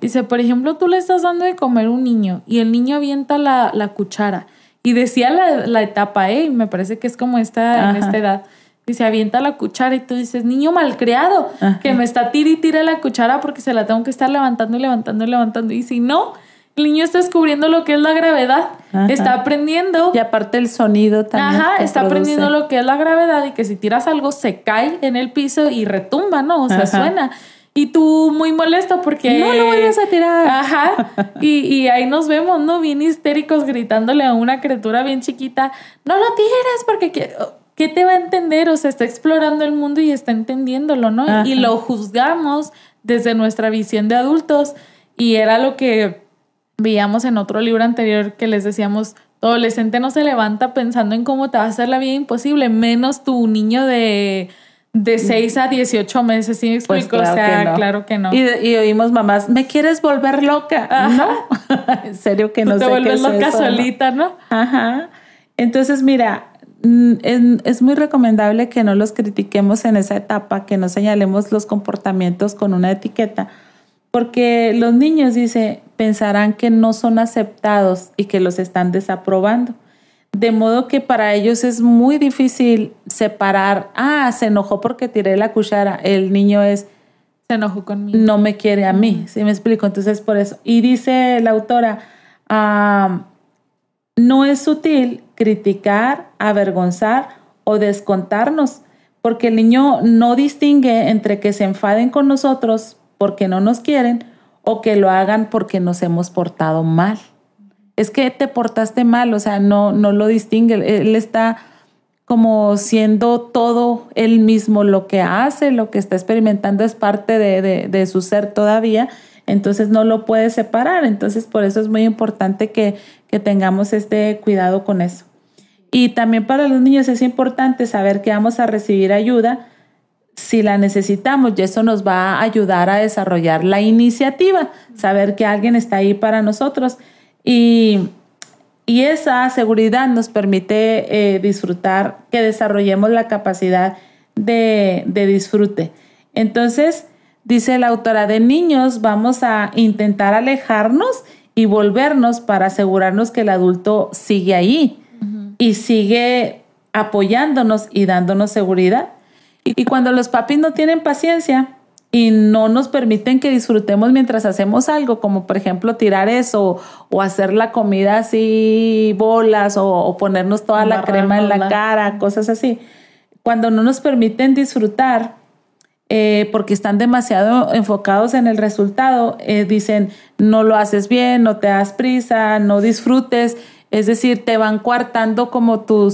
Dice, por ejemplo, tú le estás dando de comer a un niño y el niño avienta la, cuchara. Y decía la, etapa, ¿eh? Me parece que es como esta, en esta edad y se avienta la cuchara y tú dices, niño malcriado, que me está tira y tira la cuchara porque se la tengo que estar levantando y levantando y levantando. Y si no, el niño está descubriendo lo que es la gravedad, está aprendiendo. Y aparte el sonido también. Ajá, está aprendiendo lo que es la gravedad y que si tiras algo se cae en el piso y retumba, ¿no? O sea, suena. Y tú muy molesto porque... No lo vayas a tirar. Ajá. Y, y, ahí nos vemos, ¿no? Bien histéricos gritándole a una criatura bien chiquita, no lo tires porque... ¿qué te va a entender? O sea, está explorando el mundo y está entendiéndolo, ¿no? Y lo juzgamos desde nuestra visión de adultos y era lo que veíamos en otro libro anterior que les decíamos, tu adolescente no se levanta pensando en cómo te va a hacer la vida imposible, menos tu niño de de 6 a 18 meses, ¿sí me pues explico? o sea, claro que no. Y, oímos mamás, ¿me quieres volver loca? No, <laughs> en serio que no te vuelves loca solita, ¿no? Ajá. Entonces, mira, es, muy recomendable que no los critiquemos en esa etapa, que no señalemos los comportamientos con una etiqueta, porque los niños, dice, pensarán que no son aceptados y que los están desaprobando. De modo que para ellos es muy difícil separar, ah, se enojó porque tiré la cuchara, el niño es, se enojó conmigo. No me quiere a mí, ¿sí me explico? Entonces por eso. Y dice la autora, ah, no es sutil criticar, avergonzar o descontarnos, porque el niño no distingue entre que se enfaden con nosotros porque no nos quieren o que lo hagan porque nos hemos portado mal. Es que te portaste mal, o sea, no, no lo distingue. Él está como siendo todo él mismo lo que hace, lo que está experimentando es parte de, su ser todavía, entonces no lo puede separar. Entonces por eso es muy importante que tengamos este cuidado con eso. Y también para los niños es importante saber que vamos a recibir ayuda. Si la necesitamos y eso nos va a ayudar a desarrollar la iniciativa, saber que alguien está ahí para nosotros. Y, esa seguridad nos permite eh, disfrutar, que desarrollemos la capacidad de, de disfrute. Entonces, dice la autora de niños, vamos a intentar alejarnos y volvernos para asegurarnos que el adulto sigue ahí y sigue apoyándonos y dándonos seguridad. Y, cuando los papis no tienen paciencia y no nos permiten que disfrutemos mientras hacemos algo, como por ejemplo tirar eso o hacer la comida así bolas o, ponernos toda la crema en la cara, cosas así, cuando no nos permiten disfrutar, eh, porque están demasiado enfocados en el resultado, eh, dicen, no lo haces bien, no te das prisa, no disfrutes, es decir, te van coartando como tu,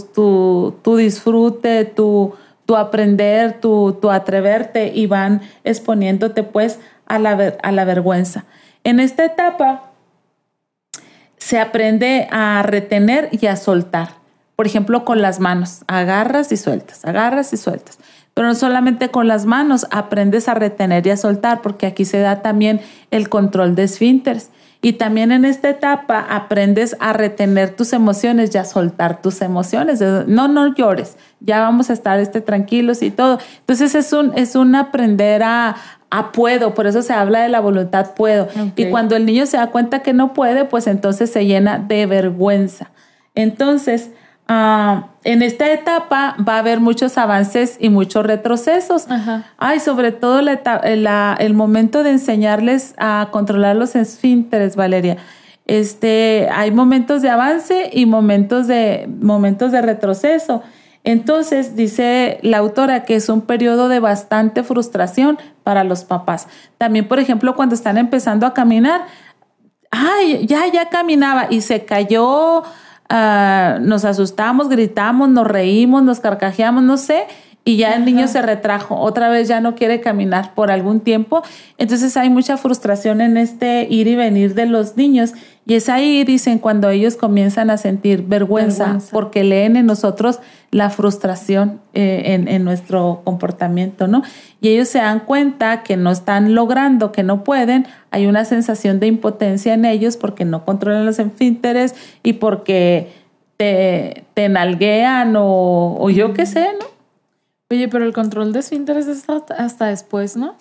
tu, disfrute, tu, tu aprender, tu, tu, atreverte y van exponiéndote pues a la, a la vergüenza. En esta etapa se aprende a retener y a soltar. Por ejemplo, con las manos, agarras y sueltas, agarras y sueltas. Pero no solamente con las manos, aprendes a retener y a soltar, porque aquí se da también el control de esfínteres. Y también en esta etapa aprendes a retener tus emociones y a soltar tus emociones. No, no llores, ya vamos a estar este, tranquilos y todo. Entonces es un, es un aprender a, a puedo, por eso se habla de la voluntad puedo. Y cuando el niño se da cuenta que no puede, pues entonces se llena de vergüenza. Entonces, Ah, en esta etapa va a haber muchos avances y muchos retrocesos. Ay, sobre todo el momento de enseñarles a controlar los esfínteres, Valeria. Este, hay momentos de avance y momentos de, momentos de retroceso. Entonces, dice la autora que es un periodo de bastante frustración para los papás. También, por ejemplo, cuando están empezando a caminar, ay, ya, ya caminaba y se cayó Ah, nos asustamos, gritamos, nos reímos, nos carcajeamos, no sé, y ya el niño se retrajo, otra vez ya no quiere caminar por algún tiempo. Entonces hay mucha frustración en este ir y venir de los niños y es ahí, dicen, cuando ellos comienzan a sentir vergüenza, porque leen en nosotros la frustración eh, en, en, nuestro comportamiento, ¿no? Y ellos se dan cuenta que no están logrando, que no pueden, hay una sensación de impotencia en ellos porque no controlan los esfínteres y porque te, te nalguean o, o yo qué sé, ¿no? Oye, pero el control de esfínteres es hasta, después, ¿no?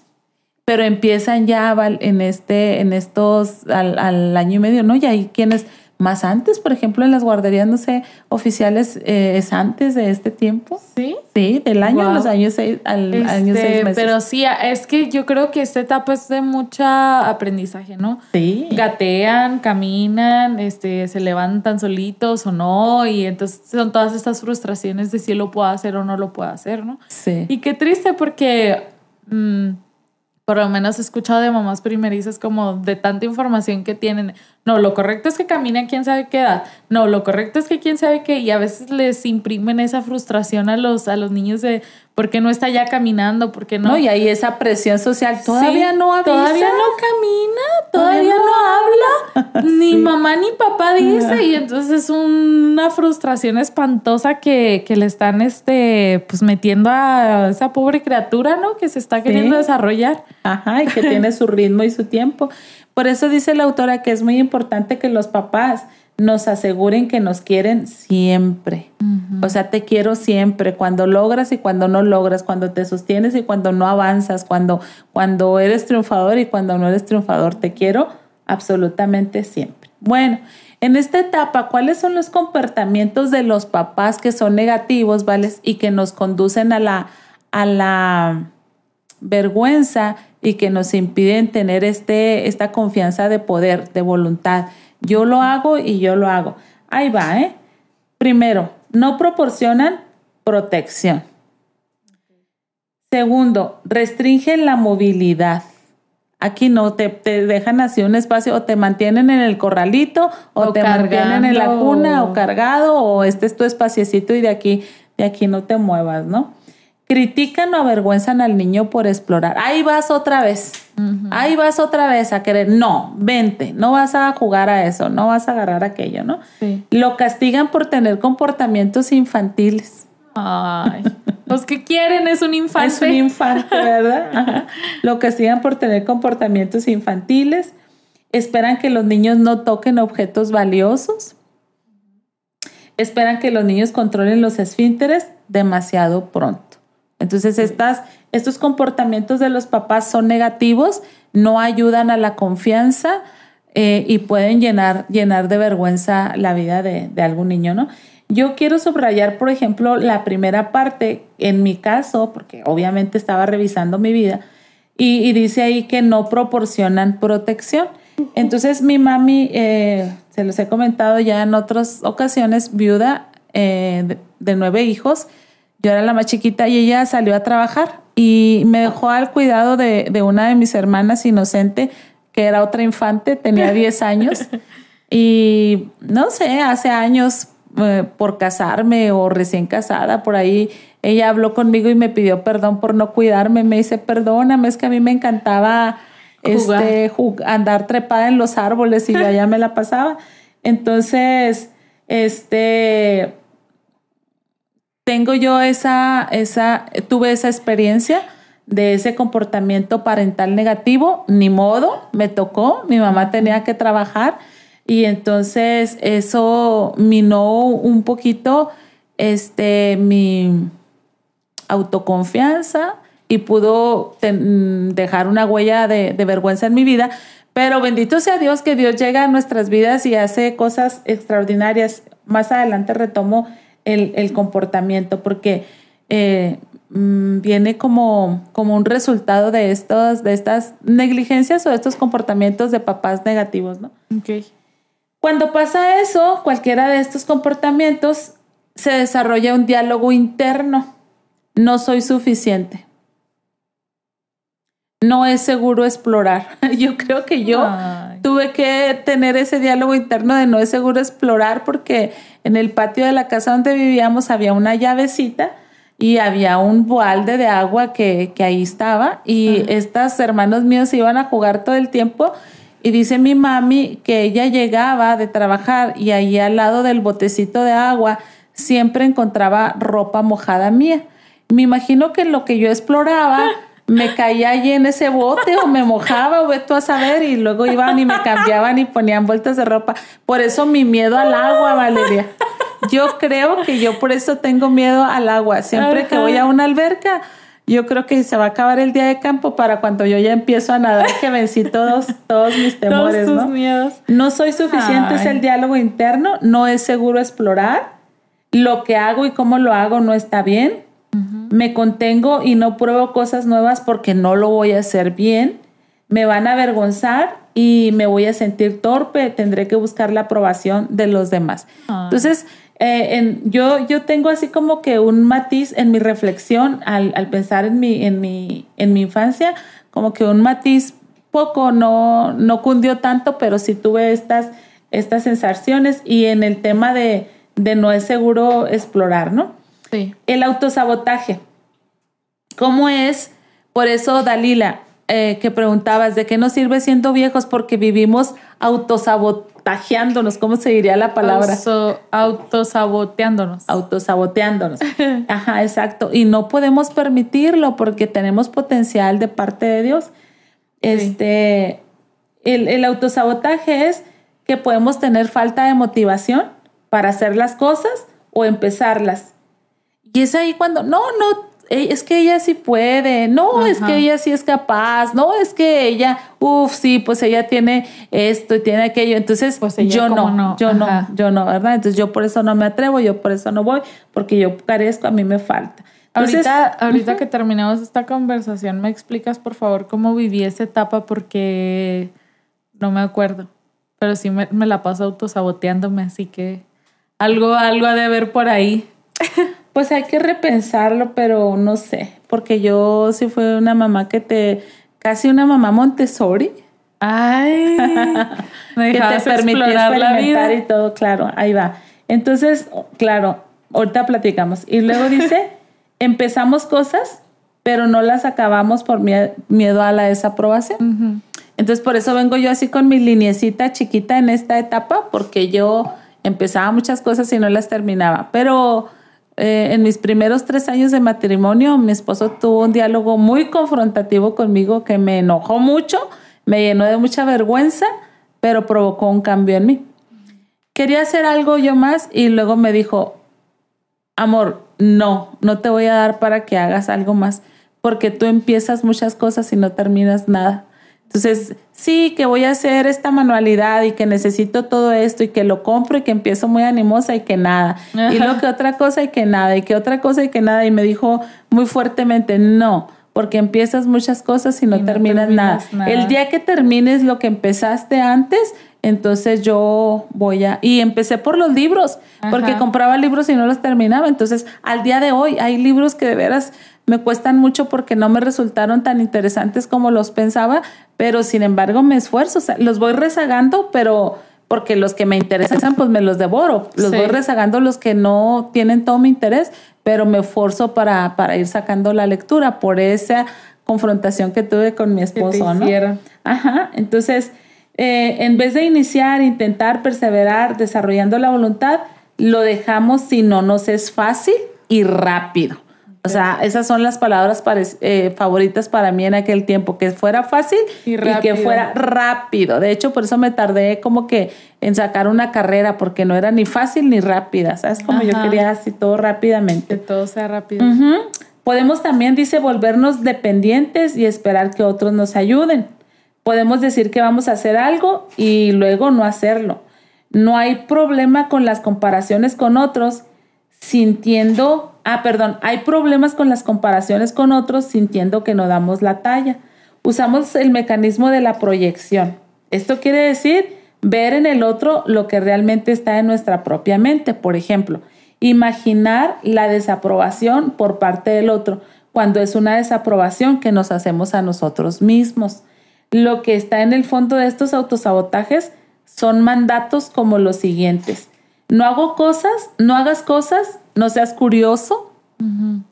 Pero empiezan ya en este, en estos, al, al año y medio, ¿no? Y hay quienes más antes, por ejemplo, en las guarderías, no sé, oficiales eh, es antes de este tiempo. Sí. Sí, del año, los años seis, al año seis este, meses. Pero sí, es que yo creo que esta etapa es de mucha aprendizaje, ¿no? Sí. Gatean, caminan, este, se levantan solitos o no, y entonces son todas estas frustraciones de si lo puedo hacer o no lo puedo hacer, ¿no? Sí. Y qué triste porque. Mm, por lo menos he escuchado de mamás primerizas como de tanta información que tienen. No, lo correcto es que caminen quién sabe qué edad. No, lo correcto es que quién sabe qué. Y a veces les imprimen esa frustración a los, a los niños de por qué no está ya caminando, por qué no. No, y ahí esa presión social todavía no avisa. Todavía no camina, todavía, no, habla. <laughs> Ni mamá ni papá <laughs> dice. Y entonces es una frustración espantosa que, que, le están este, pues metiendo a esa pobre criatura, ¿no? Que se está queriendo desarrollar. Ajá, y que tiene su <laughs> ritmo y su tiempo. Por eso dice la autora que es muy importante que los papás nos aseguren que nos quieren siempre. O sea, te quiero siempre, cuando logras y cuando no logras, cuando te sostienes y cuando no avanzas, cuando, cuando eres triunfador y cuando no eres triunfador, te quiero absolutamente siempre. Bueno, en esta etapa, ¿cuáles son los comportamientos de los papás que son negativos, ¿vale? Y que nos conducen a la, a la vergüenza y que nos impiden tener este, esta confianza de poder, de voluntad. Yo lo hago y yo lo hago. Ahí va, ¿eh? Primero, no proporcionan protección. Segundo, restringen la movilidad. Aquí no te, dejan así un espacio o te mantienen en el corralito o, te mantienen en la cuna o cargado o este es tu espaciecito y de aquí, de aquí no te muevas, ¿no? Critican o avergüenzan al niño por explorar. Ahí vas otra vez. Ahí vas otra vez a querer. No, vente. No vas a jugar a eso. No vas a agarrar aquello, ¿no? Lo castigan por tener comportamientos infantiles. Ay. <laughs> Los que quieren es un infante. Es un infante, ¿verdad? <laughs> Lo castigan por tener comportamientos infantiles. Esperan que los niños no toquen objetos valiosos. Esperan que los niños controlen los esfínteres demasiado pronto. Entonces, estas, estos comportamientos de los papás son negativos, no ayudan a la confianza eh, y pueden llenar, llenar de vergüenza la vida de, algún niño, ¿no? Yo quiero subrayar, por ejemplo, la primera parte, en mi caso, porque obviamente estaba revisando mi vida, y, dice ahí que no proporcionan protección. Entonces mi mami, eh, se los he comentado ya en otras ocasiones, viuda eh, de, nueve hijos, yo era la más chiquita y ella salió a trabajar y me dejó al cuidado de, una de mis hermanas inocente, que era otra infante, tenía <laughs> 10 años. Y no sé, hace años eh, por casarme o recién casada, por ahí ella habló conmigo y me pidió perdón por no cuidarme. Me dice, perdóname, es que a mí me encantaba este, andar trepada en los árboles y allá me la pasaba. Entonces, este, tengo yo esa, esa, tuve esa experiencia de ese comportamiento parental negativo, ni modo, me tocó, mi mamá tenía que trabajar y entonces eso minó un poquito este, mi autoconfianza y pudo dejar una huella de, de vergüenza en mi vida. Pero bendito sea Dios que Dios llega a nuestras vidas y hace cosas extraordinarias. Más adelante retomo el, comportamiento, porque eh, mm, viene como, como un resultado de, estos, de estas negligencias o de estos comportamientos de papás negativos, ¿no? Okay. Cuando pasa eso, cualquiera de estos comportamientos, se desarrolla un diálogo interno. No soy suficiente. No es seguro explorar. <laughs> Yo creo que yo tuve que tener ese diálogo interno de no es seguro explorar porque en el patio de la casa donde vivíamos había una llavecita y había un balde de agua que, ahí estaba y estos hermanos míos iban a jugar todo el tiempo y dice mi mami que ella llegaba de trabajar y ahí al lado del botecito de agua siempre encontraba ropa mojada mía. Me imagino que lo que yo exploraba <laughs> me caía allí en ese bote o me mojaba o tú a saber y luego iban y me cambiaban y ponían vueltas de ropa. Por eso mi miedo al agua, Valeria. Yo creo que yo por eso tengo miedo al agua. Siempre que voy a una alberca, yo creo que se va a acabar el día de campo para cuando yo ya empiezo a nadar que vencí todos, todos mis temores, todos ¿no? miedos. No soy suficiente, es el diálogo interno, no es seguro explorar. Lo que hago y cómo lo hago no está bien me contengo y no pruebo cosas nuevas porque no lo voy a hacer bien, me van a avergonzar y me voy a sentir torpe, tendré que buscar la aprobación de los demás. Ah. Entonces, eh, yo, yo tengo así como que un matiz en mi reflexión al, pensar en mi, en, mi, en mi infancia, como que un matiz poco, no, no cundió tanto, pero sí tuve estas, estas sensaciones y en el tema de, de no es seguro explorar, ¿no? El autosabotaje. ¿Cómo es? Por eso, Dalila, eh, que preguntabas, ¿de qué nos sirve siendo viejos? Porque vivimos autosabotajeándonos, ¿cómo se diría la palabra? autosaboteándonos. Autosaboteándonos. <laughs> Ajá, exacto. Y no podemos permitirlo porque tenemos potencial de parte de Dios. Este, el, el autosabotaje es que podemos tener falta de motivación para hacer las cosas o empezarlas. Y es ahí cuando, no, no, e, es que ella sí puede, no, es que ella sí es capaz, no, es que ella, uff, sí, pues ella tiene esto y tiene aquello, entonces pues yo no, yo no, yo no, ¿verdad? Entonces yo por eso no me atrevo, yo por eso no voy, porque yo carezco, a mí me falta. ahorita, <laughs> ahorita que terminemos esta conversación, ¿me explicas por favor cómo viví esa etapa? Porque no me acuerdo, pero sí me, me la paso autosaboteándome, así que algo, algo ha de ver por ahí. <laughs> Pues hay que repensarlo, pero no sé, porque yo sí fue una mamá que te, casi una mamá Montessori. Ay, <laughs> que te permitió experimentar y todo, claro, ahí va. Entonces, claro, ahorita platicamos. Y luego <laughs> dice, empezamos cosas, pero no las acabamos por miedo a la desaprobación. Entonces, por eso vengo yo así con mi liniecita chiquita en esta etapa, porque yo empezaba muchas cosas y no las terminaba. Pero eh, en mis primeros tres años de matrimonio, mi esposo tuvo un diálogo muy confrontativo conmigo que me enojó mucho, me llenó de mucha vergüenza, pero provocó un cambio en mí. Quería hacer algo yo más y luego me dijo, amor, no, no te voy a dar para que hagas algo más, porque tú empiezas muchas cosas y no terminas nada. Entonces, sí, que voy a hacer esta manualidad y que necesito todo esto y que lo compro y que empiezo muy animosa y que nada. Y luego que otra cosa y que nada y que otra cosa y que nada. Y me dijo muy fuertemente, no, porque empiezas muchas cosas y no, terminas, nada. El día que termines lo que empezaste antes, entonces yo voy a... Y empecé por los libros, porque compraba libros y no los terminaba. Entonces, al día de hoy hay libros que de veras me cuestan mucho porque no me resultaron tan interesantes como los pensaba, pero sin embargo me esfuerzo, o sea, los voy rezagando, pero porque los que me interesan pues me los devoro, los voy rezagando los que no tienen todo mi interés, pero me esfuerzo para, para ir sacando la lectura por esa confrontación que tuve con mi esposo, ¿no? Ajá, entonces, eh, en vez de iniciar, intentar, perseverar, desarrollando la voluntad, lo dejamos si no nos es fácil y rápido. O sea, esas son las palabras eh, favoritas para mí en aquel tiempo, que fuera fácil y, que fuera rápido. De hecho, por eso me tardé como que en sacar una carrera, porque no era ni fácil ni rápida, ¿sabes? Como yo quería así todo rápidamente. Que todo sea rápido. Podemos también, dice, volvernos dependientes y esperar que otros nos ayuden. Podemos decir que vamos a hacer algo y luego no hacerlo. No hay problema con las comparaciones con otros, sintiendo Ah, perdón, hay problemas con las comparaciones con otros sintiendo que no damos la talla. Usamos el mecanismo de la proyección. Esto quiere decir ver en el otro lo que realmente está en nuestra propia mente. Por ejemplo, imaginar la desaprobación por parte del otro cuando es una desaprobación que nos hacemos a nosotros mismos. Lo que está en el fondo de estos autosabotajes son mandatos como los siguientes. No hago cosas, no hagas cosas, no seas curioso,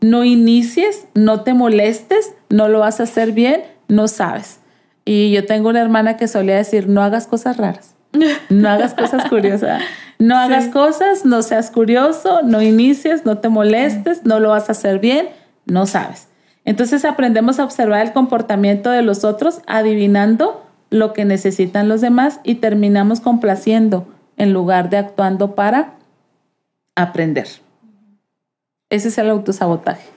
no inicies, no te molestes, no lo vas a hacer bien, no sabes. Y yo tengo una hermana que solía decir, no hagas cosas raras, no hagas cosas <laughs> curiosas, no hagas cosas, no seas curioso, no inicies, no te molestes, no lo vas a hacer bien, no sabes. Entonces aprendemos a observar el comportamiento de los otros, adivinando lo que necesitan los demás y terminamos complaciendo en lugar de actuando para aprender. Ese es el autosabotaje.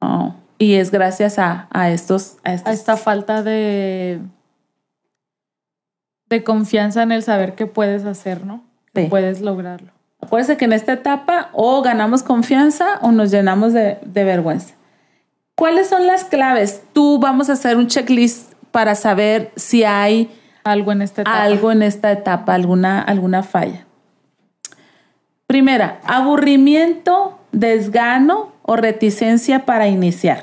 Oh, y es gracias a, estos, a, esta falta de, de confianza en el saber que puedes hacer, ¿no? Que puedes lograrlo. Acuérdense que en esta etapa o ganamos confianza o nos llenamos de, de vergüenza. ¿Cuáles son las claves? Tú vamos a hacer un checklist para saber si hay algo en esta etapa. Algo en esta etapa, alguna, alguna falla. Primera, aburrimiento, desgano o reticencia para iniciar.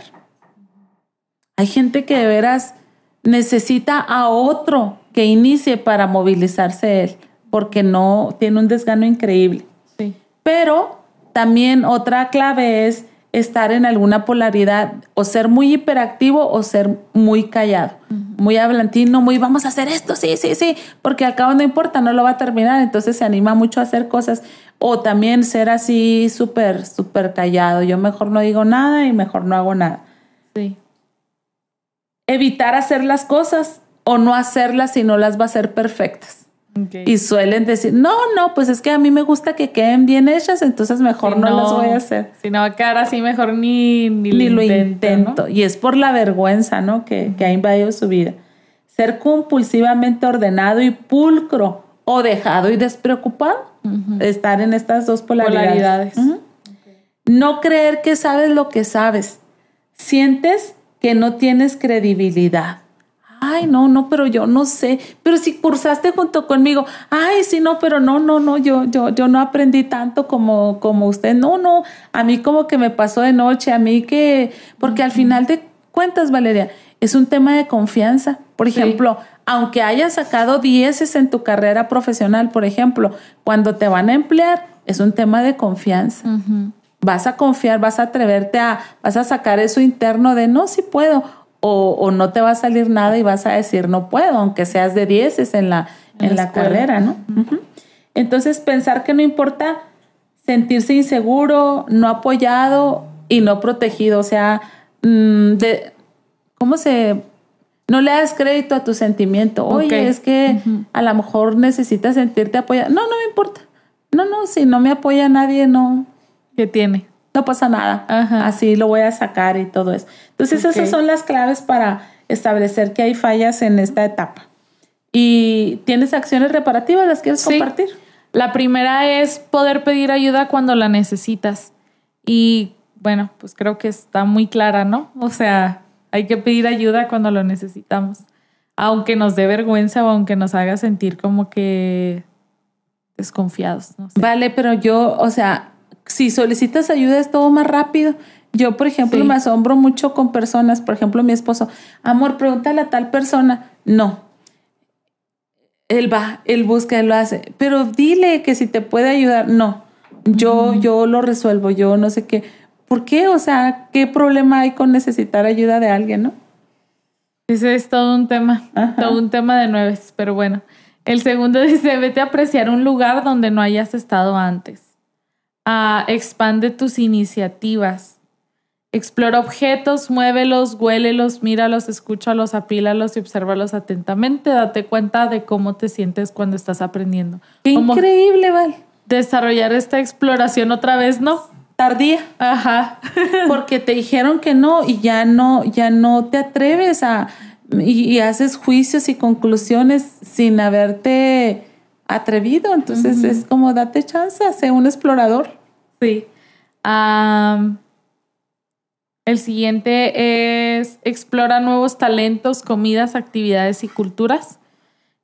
Hay gente que de veras necesita a otro que inicie para movilizarse él, porque no tiene un desgano increíble. Sí. Pero también otra clave es estar en alguna polaridad o ser muy hiperactivo o ser muy callado, muy hablantino, muy vamos a hacer esto, sí, sí, sí, porque al cabo no importa, no lo va a terminar, entonces se anima mucho a hacer cosas o también ser así súper, súper callado, yo mejor no digo nada y mejor no hago nada. Sí. Evitar hacer las cosas o no hacerlas si no las va a hacer perfectas. Y suelen decir, no, no, pues es que a mí me gusta que queden bien hechas, entonces mejor no, las voy a hacer. Si no va a quedar así, mejor ni, ni, lo intento. Y es por la vergüenza, ¿no? Que, que ha invadido su vida. Ser compulsivamente ordenado y pulcro o dejado y despreocupado. Estar en estas dos polaridades. No creer que sabes lo que sabes. Sientes que no tienes credibilidad ay, no, no, pero yo no sé, pero si cursaste junto conmigo, ay, sí, no, pero no, no, no, yo, yo, yo no aprendí tanto como, como usted, no, no, a mí como que me pasó de noche, a mí que, porque al final de cuentas, Valeria, es un tema de confianza. Por ejemplo, aunque hayas sacado dieces en tu carrera profesional, por ejemplo, cuando te van a emplear, es un tema de confianza. Vas a confiar, vas a atreverte a, vas a sacar eso interno de no, si puedo o, no te va a salir nada y vas a decir no puedo, aunque seas de dieces en la, en, la, carrera, ¿no? Entonces, pensar que no importa sentirse inseguro, no apoyado y no protegido, o sea, mm, de, ¿cómo se...? No le das crédito a tu sentimiento. Oye, es que a lo mejor necesitas sentirte apoyado. No, no me importa. No, no, si no me apoya nadie, no. ¿Qué tiene? No pasa nada, así lo voy a sacar y todo eso. Entonces esas son las claves para establecer que hay fallas en esta etapa. ¿Y tienes acciones reparativas? ¿Las quieres compartir? La primera es poder pedir ayuda cuando la necesitas. Y bueno, pues creo que está muy clara, ¿no? O sea, hay que pedir ayuda cuando lo necesitamos. Aunque nos dé vergüenza o aunque nos haga sentir como que desconfiados. Vale, pero yo, o sea, si solicitas ayuda es todo más rápido. Yo, por ejemplo, me asombro mucho con personas, por ejemplo, mi esposo, amor, pregúntale a tal persona. No. Él va, él busca, él lo hace. Pero dile que si te puede ayudar. No. Yo, yo lo resuelvo, yo no sé qué. ¿Por qué? O sea, ¿qué problema hay con necesitar ayuda de alguien, no? Ese es todo un tema, todo un tema de nueves, pero bueno. El segundo <laughs> dice, vete a apreciar un lugar donde no hayas estado antes expande tus iniciativas. Explora objetos, muévelos, huélelos, míralos, escúchalos, apílalos y obsérvalos atentamente. Date cuenta de cómo te sientes cuando estás aprendiendo. Qué increíble, Val. Desarrollar esta exploración otra vez, ¿no? Tardía. Ajá. <laughs> Porque te dijeron que no y ya no, ya no te atreves a y, haces juicios y conclusiones sin haberte atrevido. Entonces es como date chance, sé un explorador. Sí. el siguiente es explora nuevos talentos, comidas, actividades y culturas.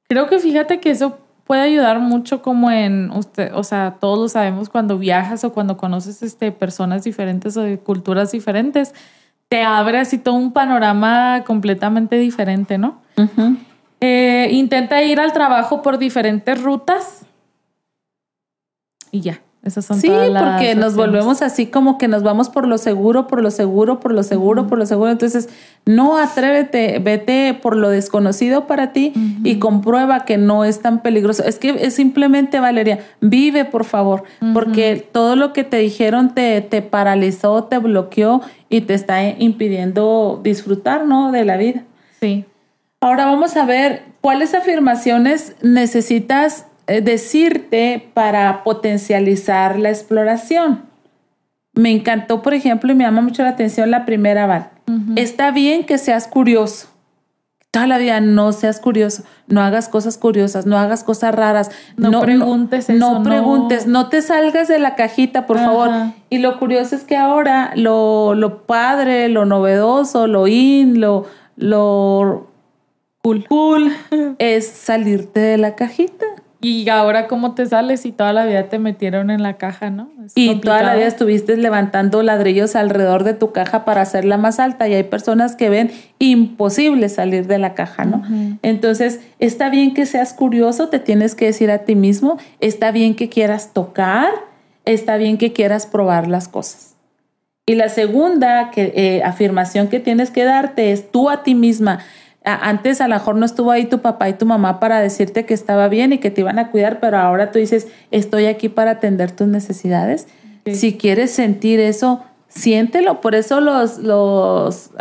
Creo que fíjate que eso puede ayudar mucho como en usted, o sea, todos lo sabemos cuando viajas o cuando conoces este, personas diferentes o de culturas diferentes, te abre así todo un panorama completamente diferente, ¿no? Eh, intenta ir al trabajo por diferentes rutas y ya. Esas son sí, porque nos volvemos así como que nos vamos por lo seguro, por lo seguro, por lo seguro, por lo seguro. Entonces, no atrévete, vete por lo desconocido para ti y comprueba que no es tan peligroso. Es que es simplemente, Valeria, vive, por favor, porque todo lo que te dijeron te, te paralizó, te bloqueó y te está impidiendo disfrutar, ¿no? De la vida. Sí. Ahora vamos a ver cuáles afirmaciones necesitas eh, decirte para potencializar la exploración. Me encantó, por ejemplo, y me llama mucho la atención la primera, Val. Está bien que seas curioso. Toda la vida no seas curioso, no hagas cosas curiosas, no hagas cosas raras, no, preguntes no, preguntes, no. te salgas de la cajita, por favor. Y lo curioso es que ahora lo, lo padre, lo novedoso, lo in, lo, lo cool. es salirte de la cajita. Y ahora cómo te sales y toda la vida te metieron en la caja, ¿no? y toda la vida estuviste levantando ladrillos alrededor de tu caja para hacerla más alta y hay personas que ven imposible salir de la caja, ¿no? Entonces, está bien que seas curioso, te tienes que decir a ti mismo, está bien que quieras tocar, está bien que quieras probar las cosas. Y la segunda que, eh, afirmación que tienes que darte es tú a ti misma antes a lo mejor no estuvo ahí tu papá y tu mamá para decirte que estaba bien y que te iban a cuidar, pero ahora tú dices, estoy aquí para atender tus necesidades. Si quieres sentir eso, siéntelo. Por eso los, los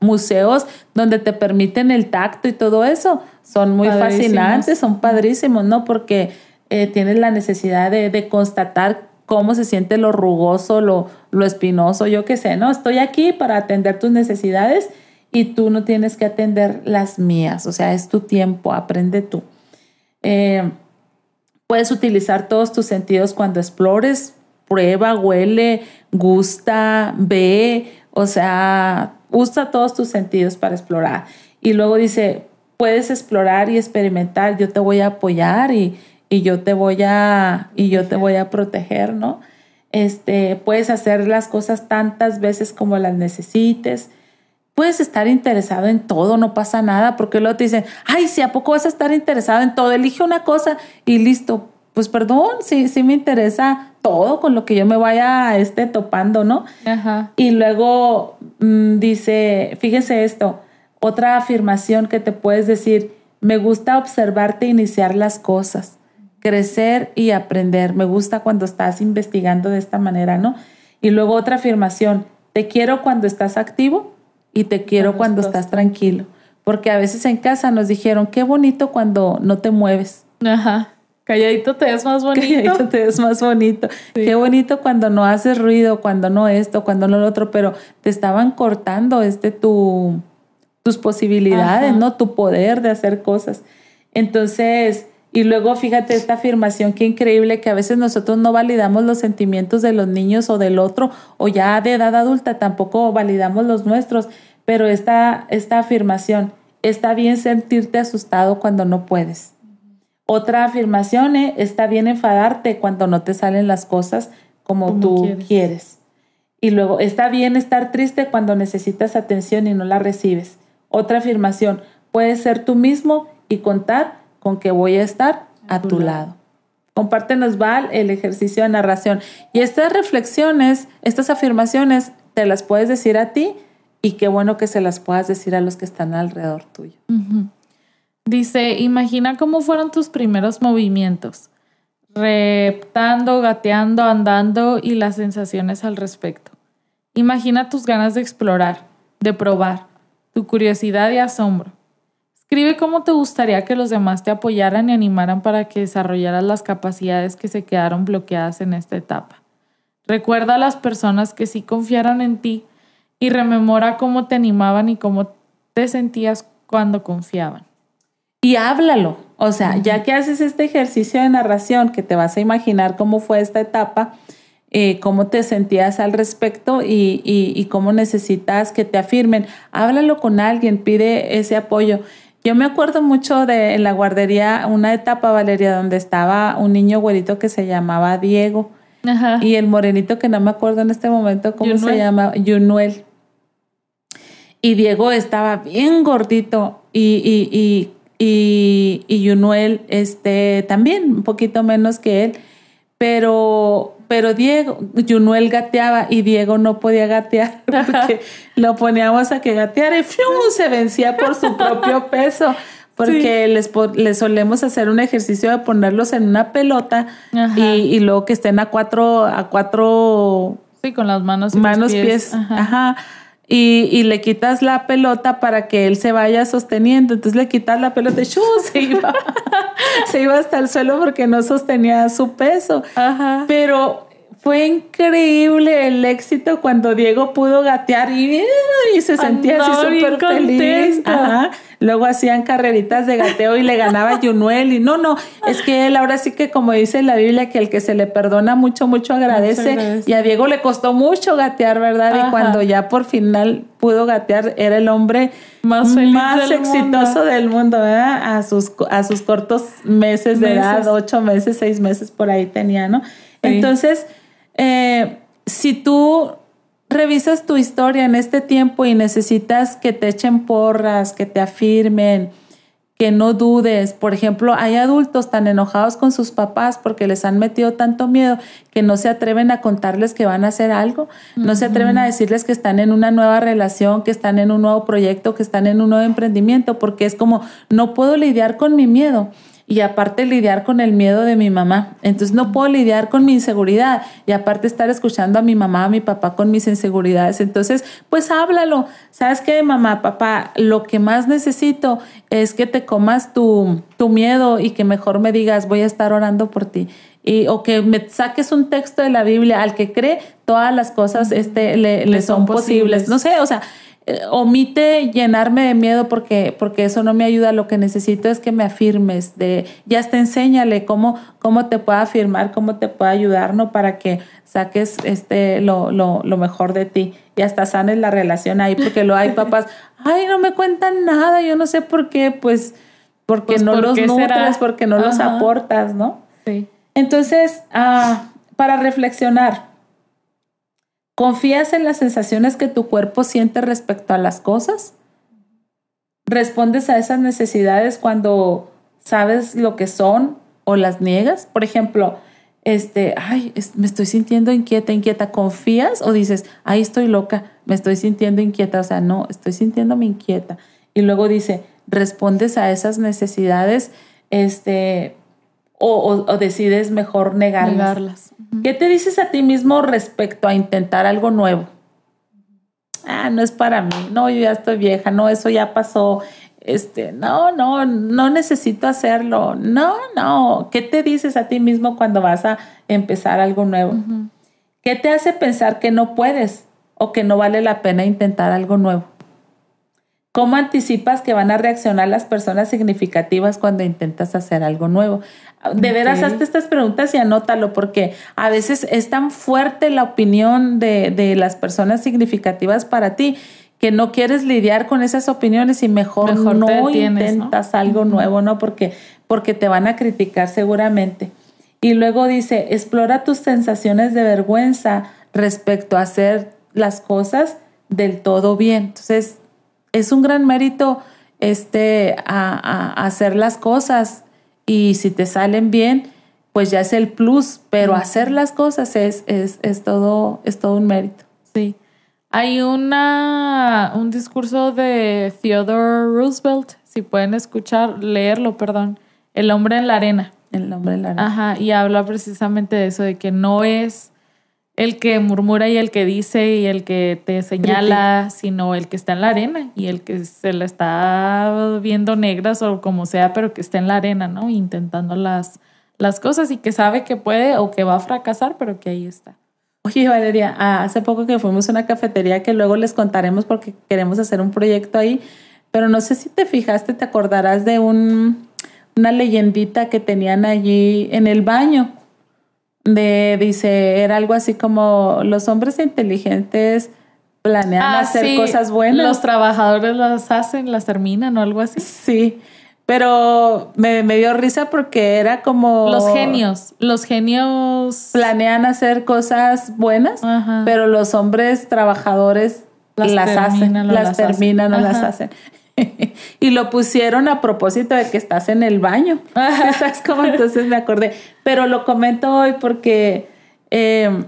museos donde te permiten el tacto y todo eso. Son muy fascinantes, son padrísimos, ¿no? Porque eh, tienes la necesidad de, constatar cómo se siente lo rugoso, lo, lo espinoso, yo qué sé, ¿no? Estoy aquí para atender tus necesidades y tú no tienes que atender las mías, o sea, es tu tiempo, aprende tú. Eh, puedes utilizar todos tus sentidos cuando explores, prueba, huele, gusta, ve, o sea, usa todos tus sentidos para explorar. Y luego dice, puedes explorar y experimentar, yo te voy a apoyar y, yo te voy a y yo te voy a proteger, ¿no? Este, puedes hacer las cosas tantas veces como las necesites. Puedes estar interesado en todo, no pasa nada, porque luego te dicen, ay, si a poco vas a estar interesado en todo, elige una cosa y listo. Pues perdón, sí, sí me interesa todo con lo que yo me vaya este, topando, ¿no? Ajá. Y luego mm, dice, fíjese esto, otra afirmación que te puedes decir, me gusta observarte iniciar las cosas, crecer y aprender. Me gusta cuando estás investigando de esta manera, ¿no? Y luego otra afirmación, te quiero cuando estás activo y te quiero cuando, estás tranquilo. Porque a veces en casa nos dijeron, qué bonito cuando no te mueves. Ajá. Calladito te ves más bonito. Calladito te ves más bonito. Qué bonito cuando no haces ruido, cuando no esto, cuando no lo otro, pero te estaban cortando este tu, tus posibilidades, ¿no? Tu poder de hacer cosas. Entonces, y luego fíjate esta afirmación, qué increíble que a veces nosotros no validamos los sentimientos de los niños o del otro, o ya de edad adulta tampoco validamos los nuestros, pero esta, esta afirmación, está bien sentirte asustado cuando no puedes. Otra afirmación es, está bien enfadarte cuando no te salen las cosas como, tú quieres. Y luego, está bien estar triste cuando necesitas atención y no la recibes. Otra afirmación, puedes ser tú mismo y contar con que voy a estar a, tu, lado. Compártenos, Val, el ejercicio de narración. Y estas reflexiones, estas afirmaciones, te las puedes decir a ti y qué bueno que se las puedas decir a los que están alrededor tuyo. Dice, imagina cómo fueron tus primeros movimientos, reptando, gateando, andando y las sensaciones al respecto. Imagina tus ganas de explorar, de probar, tu curiosidad y asombro. Escribe cómo te gustaría que los demás te apoyaran y animaran para que desarrollaras las capacidades que se quedaron bloqueadas en esta etapa. Recuerda a las personas que sí confiaron en ti y rememora cómo te animaban y cómo te sentías cuando confiaban. Y háblalo. O sea, ya que haces este ejercicio de narración, que te vas a imaginar cómo fue esta etapa, eh, cómo te sentías al respecto y, cómo necesitas que te afirmen. Háblalo con alguien, pide ese apoyo. Yo me acuerdo mucho de en la guardería una etapa, Valeria, donde estaba un niño güerito que se llamaba Diego. Y el morenito que no me acuerdo en este momento cómo se llama, Yunuel. Y Diego estaba bien gordito y, y, y, y Yunuel este, también, un poquito menos que él. Pero pero Diego, Junuel gateaba y Diego no podía gatear <laughs> porque lo poníamos a que gateara y se vencía por su propio <laughs> peso. Porque les, les, solemos hacer un ejercicio de ponerlos en una pelota y, luego que estén a cuatro, a cuatro. Sí, con las manos y manos, pies. Ajá. Y, y, le quitas la pelota para que él se vaya sosteniendo. Entonces le quitas la pelota y se iba, <laughs> se iba hasta el suelo porque no sostenía su peso. Ajá. Pero fue increíble el éxito cuando Diego pudo gatear y, y se sentía así súper feliz. Ajá. Luego hacían carreritas de gateo y le ganaba <laughs> Junuel. Y no, no, es que él ahora sí que como dice la Biblia, que el que se le perdona mucho, mucho agradece. Y a Diego le costó mucho gatear, ¿verdad? Y cuando ya por final pudo gatear, era el hombre más, exitoso del mundo, ¿verdad? A sus, a sus cortos meses de edad, ocho meses, seis meses por ahí tenía, ¿no? Entonces, eh, si tú revisas tu historia en este tiempo y necesitas que te echen porras, que te afirmen, que no dudes. Por ejemplo, hay adultos tan enojados con sus papás porque les han metido tanto miedo que no se atreven a contarles que van a hacer algo, no se atreven a decirles que están en una nueva relación, que están en un nuevo proyecto, que están en un nuevo emprendimiento, porque es como, no puedo lidiar con mi miedo. Y aparte lidiar con el miedo de mi mamá. Entonces no puedo lidiar con mi inseguridad y aparte estar escuchando a mi mamá, a mi papá con mis inseguridades. Entonces, pues háblalo. ¿Sabes qué, mamá, papá? Lo que más necesito es que te comas tu, tu miedo y que mejor me digas, voy a estar orando por ti. Y, o que me saques un texto de la Biblia al que cree, todas las cosas este, le, son, posibles. No sé, o sea, omite llenarme de miedo porque, porque eso no me ayuda. Lo que necesito es que me afirmes, de, ya te enséñale cómo, cómo te puede afirmar, cómo te puede ayudar, ¿no? Para que saques este, lo, lo, lo mejor de ti y hasta sanes la relación ahí, porque lo hay papás, <laughs> ay, no me cuentan nada, yo no sé por qué, pues porque pues, no los nutres, porque no los aportas, ¿no? Sí. Entonces, ah, para reflexionar, ¿Confías en las sensaciones que tu cuerpo siente respecto a las cosas? ¿Respondes a esas necesidades cuando sabes lo que son o las niegas? Por ejemplo, este, ay, me estoy sintiendo inquieta, inquieta. ¿Confías o dices, ay, estoy loca, me estoy sintiendo inquieta? O sea, no, estoy sintiéndome inquieta. Y luego dice, respondes a esas necesidades, este, o, decides mejor negarlas. ¿Qué te dices a ti mismo respecto a intentar algo nuevo? Ah, no es para mí. No, yo ya estoy vieja. No, eso ya pasó. Este, no, no, no necesito hacerlo. No, no. ¿Qué te dices a ti mismo cuando vas a empezar algo nuevo? ¿Qué te hace pensar que no puedes o que no vale la pena intentar algo nuevo? ¿Cómo anticipas que van a reaccionar las personas significativas cuando intentas hacer algo nuevo? De veras, hazte estas preguntas y anótalo, porque a veces es tan fuerte la opinión de, las personas significativas para ti que no quieres lidiar con esas opiniones y mejor, no intentas algo nuevo, ¿no? Porque, porque te van a criticar seguramente. Y luego dice, explora tus sensaciones de vergüenza respecto a hacer las cosas del todo bien. Entonces, es un gran mérito este, a, hacer las cosas y si te salen bien, pues ya es el plus, pero hacer las cosas es, es, es, todo, es todo un mérito. Sí. Hay una, un discurso de Theodore Roosevelt, si pueden escuchar, leerlo, perdón, El hombre en la arena. El hombre en la arena. Ajá, y habla precisamente de eso, de que no es el que murmura y el que dice y el que te señala, sino el que está en la arena y el que se la está viendo negras o como sea, pero que está en la arena, ¿no? Intentando las, las cosas y que sabe que puede o que va a fracasar, pero que ahí está. Oye, Valeria, ah, hace poco que fuimos a una cafetería que luego les contaremos porque queremos hacer un proyecto ahí, pero no sé si te fijaste, te acordarás de un, una leyendita que tenían allí en el baño de, dice, era algo así como los hombres inteligentes planean ah, hacer cosas buenas. Los trabajadores las hacen, las terminan o algo así. Sí, pero me, dio risa porque era como... Los genios, los genios... Planean hacer cosas buenas, pero los hombres trabajadores las, hacen, las, terminan o las hacen. <laughs> y lo pusieron a propósito de que estás en el baño. <laughs> ¿Sabes cómo? Entonces me acordé. Pero lo comento hoy porque em,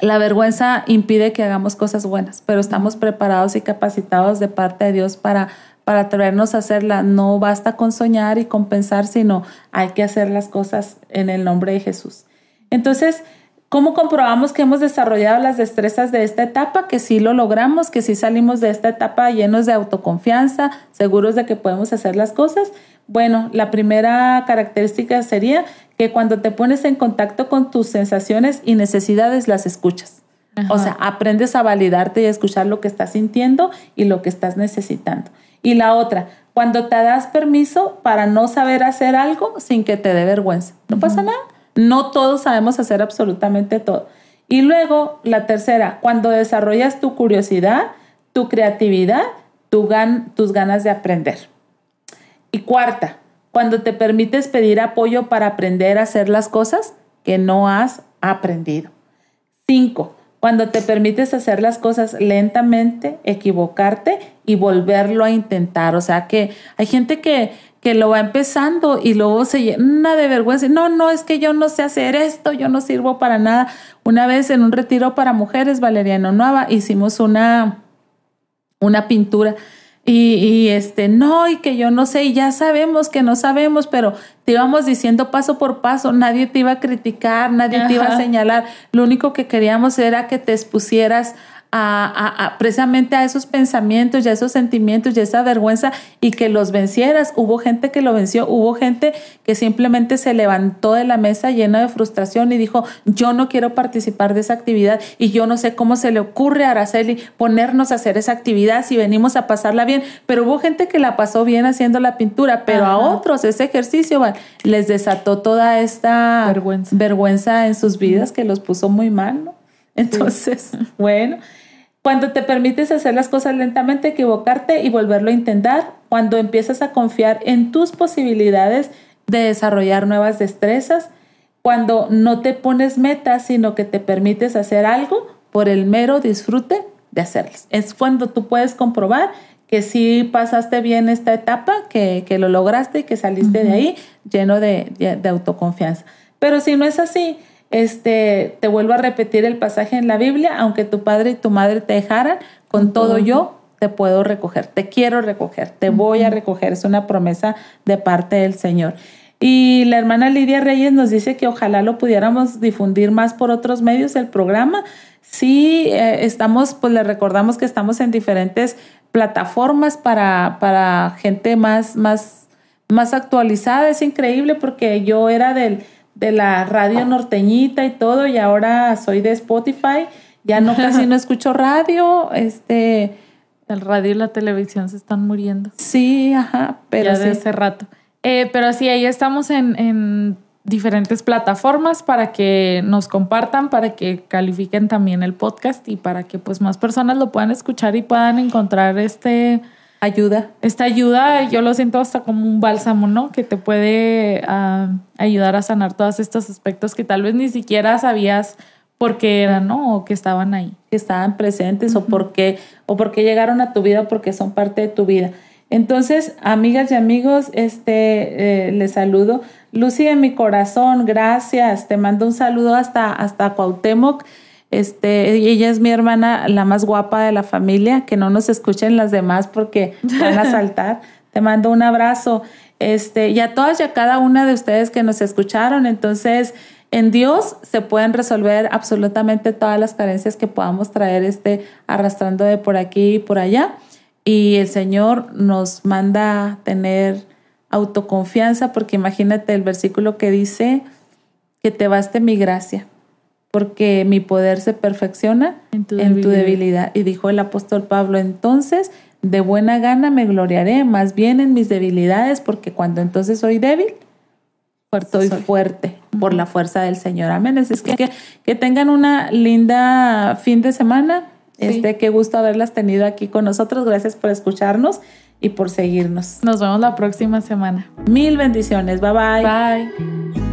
la vergüenza impide que hagamos cosas buenas, pero estamos preparados y capacitados de parte de Dios para, para atrevernos a hacerla. No basta con soñar y con pensar, sino hay que hacer las cosas en el nombre de Jesús. Entonces, ¿Cómo comprobamos que hemos desarrollado las destrezas de esta etapa? Que sí lo logramos, que sí salimos de esta etapa llenos de autoconfianza, seguros de que podemos hacer las cosas. Bueno, la primera característica sería que cuando te pones en contacto con tus sensaciones y necesidades, las escuchas. O sea, aprendes a validarte y a escuchar lo que estás sintiendo y lo que estás necesitando. Y la otra, cuando te das permiso para no saber hacer algo sin que te dé vergüenza. No pasa nada no todos sabemos hacer absolutamente todo. Y luego, la tercera, cuando desarrollas tu curiosidad, tu creatividad, tu tus ganas de aprender. Y cuarta, cuando te permites pedir apoyo para aprender a hacer las cosas que no has aprendido. Cinco, cuando te permites hacer las cosas lentamente, equivocarte y volverlo a intentar. O sea que hay gente que que lo va empezando y luego se llena de vergüenza. No, no, es que yo no sé hacer esto, yo no sirvo para nada. Una vez en un retiro para mujeres, Valeriano Nueva, hicimos una, una pintura Y, este, no, y que yo no sé, y ya sabemos que no sabemos, pero te íbamos diciendo paso por paso, nadie te iba a criticar, nadie te iba a señalar, lo único que queríamos era que te expusieras a, precisamente a esos pensamientos y a esos sentimientos y a esa vergüenza y que los vencieras. Hubo gente que lo venció, hubo gente que simplemente se levantó de la mesa llena de frustración y dijo, yo no quiero participar de esa actividad y yo no sé cómo se le ocurre a Araceli ponernos a hacer esa actividad si venimos a pasarla bien, pero hubo gente que la pasó bien haciendo la pintura, pero a otros ese ejercicio les desató toda esta vergüenza. vergüenza en sus vidas que los puso muy mal, ¿no? Entonces, <laughs> bueno, cuando te permites hacer las cosas lentamente, equivocarte y volverlo a intentar, cuando empiezas a confiar en tus posibilidades de desarrollar nuevas destrezas, cuando no te pones metas, sino que te permites hacer algo por el mero disfrute de hacerlas. Es cuando tú puedes comprobar que sí pasaste bien esta etapa, que, lo lograste y que saliste de ahí lleno de, de autoconfianza. Pero si no es así, este, te vuelvo a repetir el pasaje en la Biblia, aunque tu padre y tu madre te dejaran, con todo yo te puedo recoger, te quiero recoger, te voy a recoger. Es una promesa de parte del Señor. Y la hermana Lidia Reyes nos dice que ojalá lo pudiéramos difundir más por otros medios el programa. Sí, eh, estamos, pues le recordamos que estamos en diferentes plataformas para, para gente más, más, más actualizada. Es increíble porque yo era del de la radio norteñita y todo, y ahora soy de Spotify. Ya no casi no <laughs> escucho radio, este... El radio y la televisión se están muriendo. Sí, ajá, pero ya de hace rato. Eh, pero sí, ahí estamos en, en diferentes plataformas para que nos compartan, para que califiquen también el podcast y para que pues más personas lo puedan escuchar y puedan encontrar este ayuda. Esta ayuda yo lo siento hasta como un bálsamo, ¿no? Que te puede ah, ayudar a sanar todos estos aspectos que tal vez ni siquiera sabías por qué eran, ¿no? O que estaban ahí. Que estaban presentes o por qué, o porque llegaron a tu vida o porque son parte de tu vida. Entonces, amigas y amigos, este, eh, les saludo. Lucy de mi corazón, gracias. Te mando un saludo hasta, hasta Cuauhtémoc. Este, ella es mi hermana, la más guapa de la familia, que no nos escuchen las demás porque van a <laughs> saltar. Te mando un abrazo. Este, y a todas y a cada una de ustedes que nos escucharon. Entonces, en Dios se pueden resolver absolutamente todas las carencias que podamos traer este arrastrando de por aquí y por allá. Y el Señor nos manda tener autoconfianza, porque imagínate el versículo que dice que te baste mi gracia porque mi poder se perfecciona en tu, debilidad. Y dijo el apóstol Pablo, entonces de buena gana me gloriaré más bien en mis debilidades, porque cuando entonces soy débil, soy fuerte por la fuerza del Señor. Amén. Es que, que, tengan una linda fin de semana. Este, qué gusto haberlas tenido aquí con nosotros. Gracias por escucharnos y por seguirnos. Nos vemos la próxima semana. Mil bendiciones. Bye bye. Bye.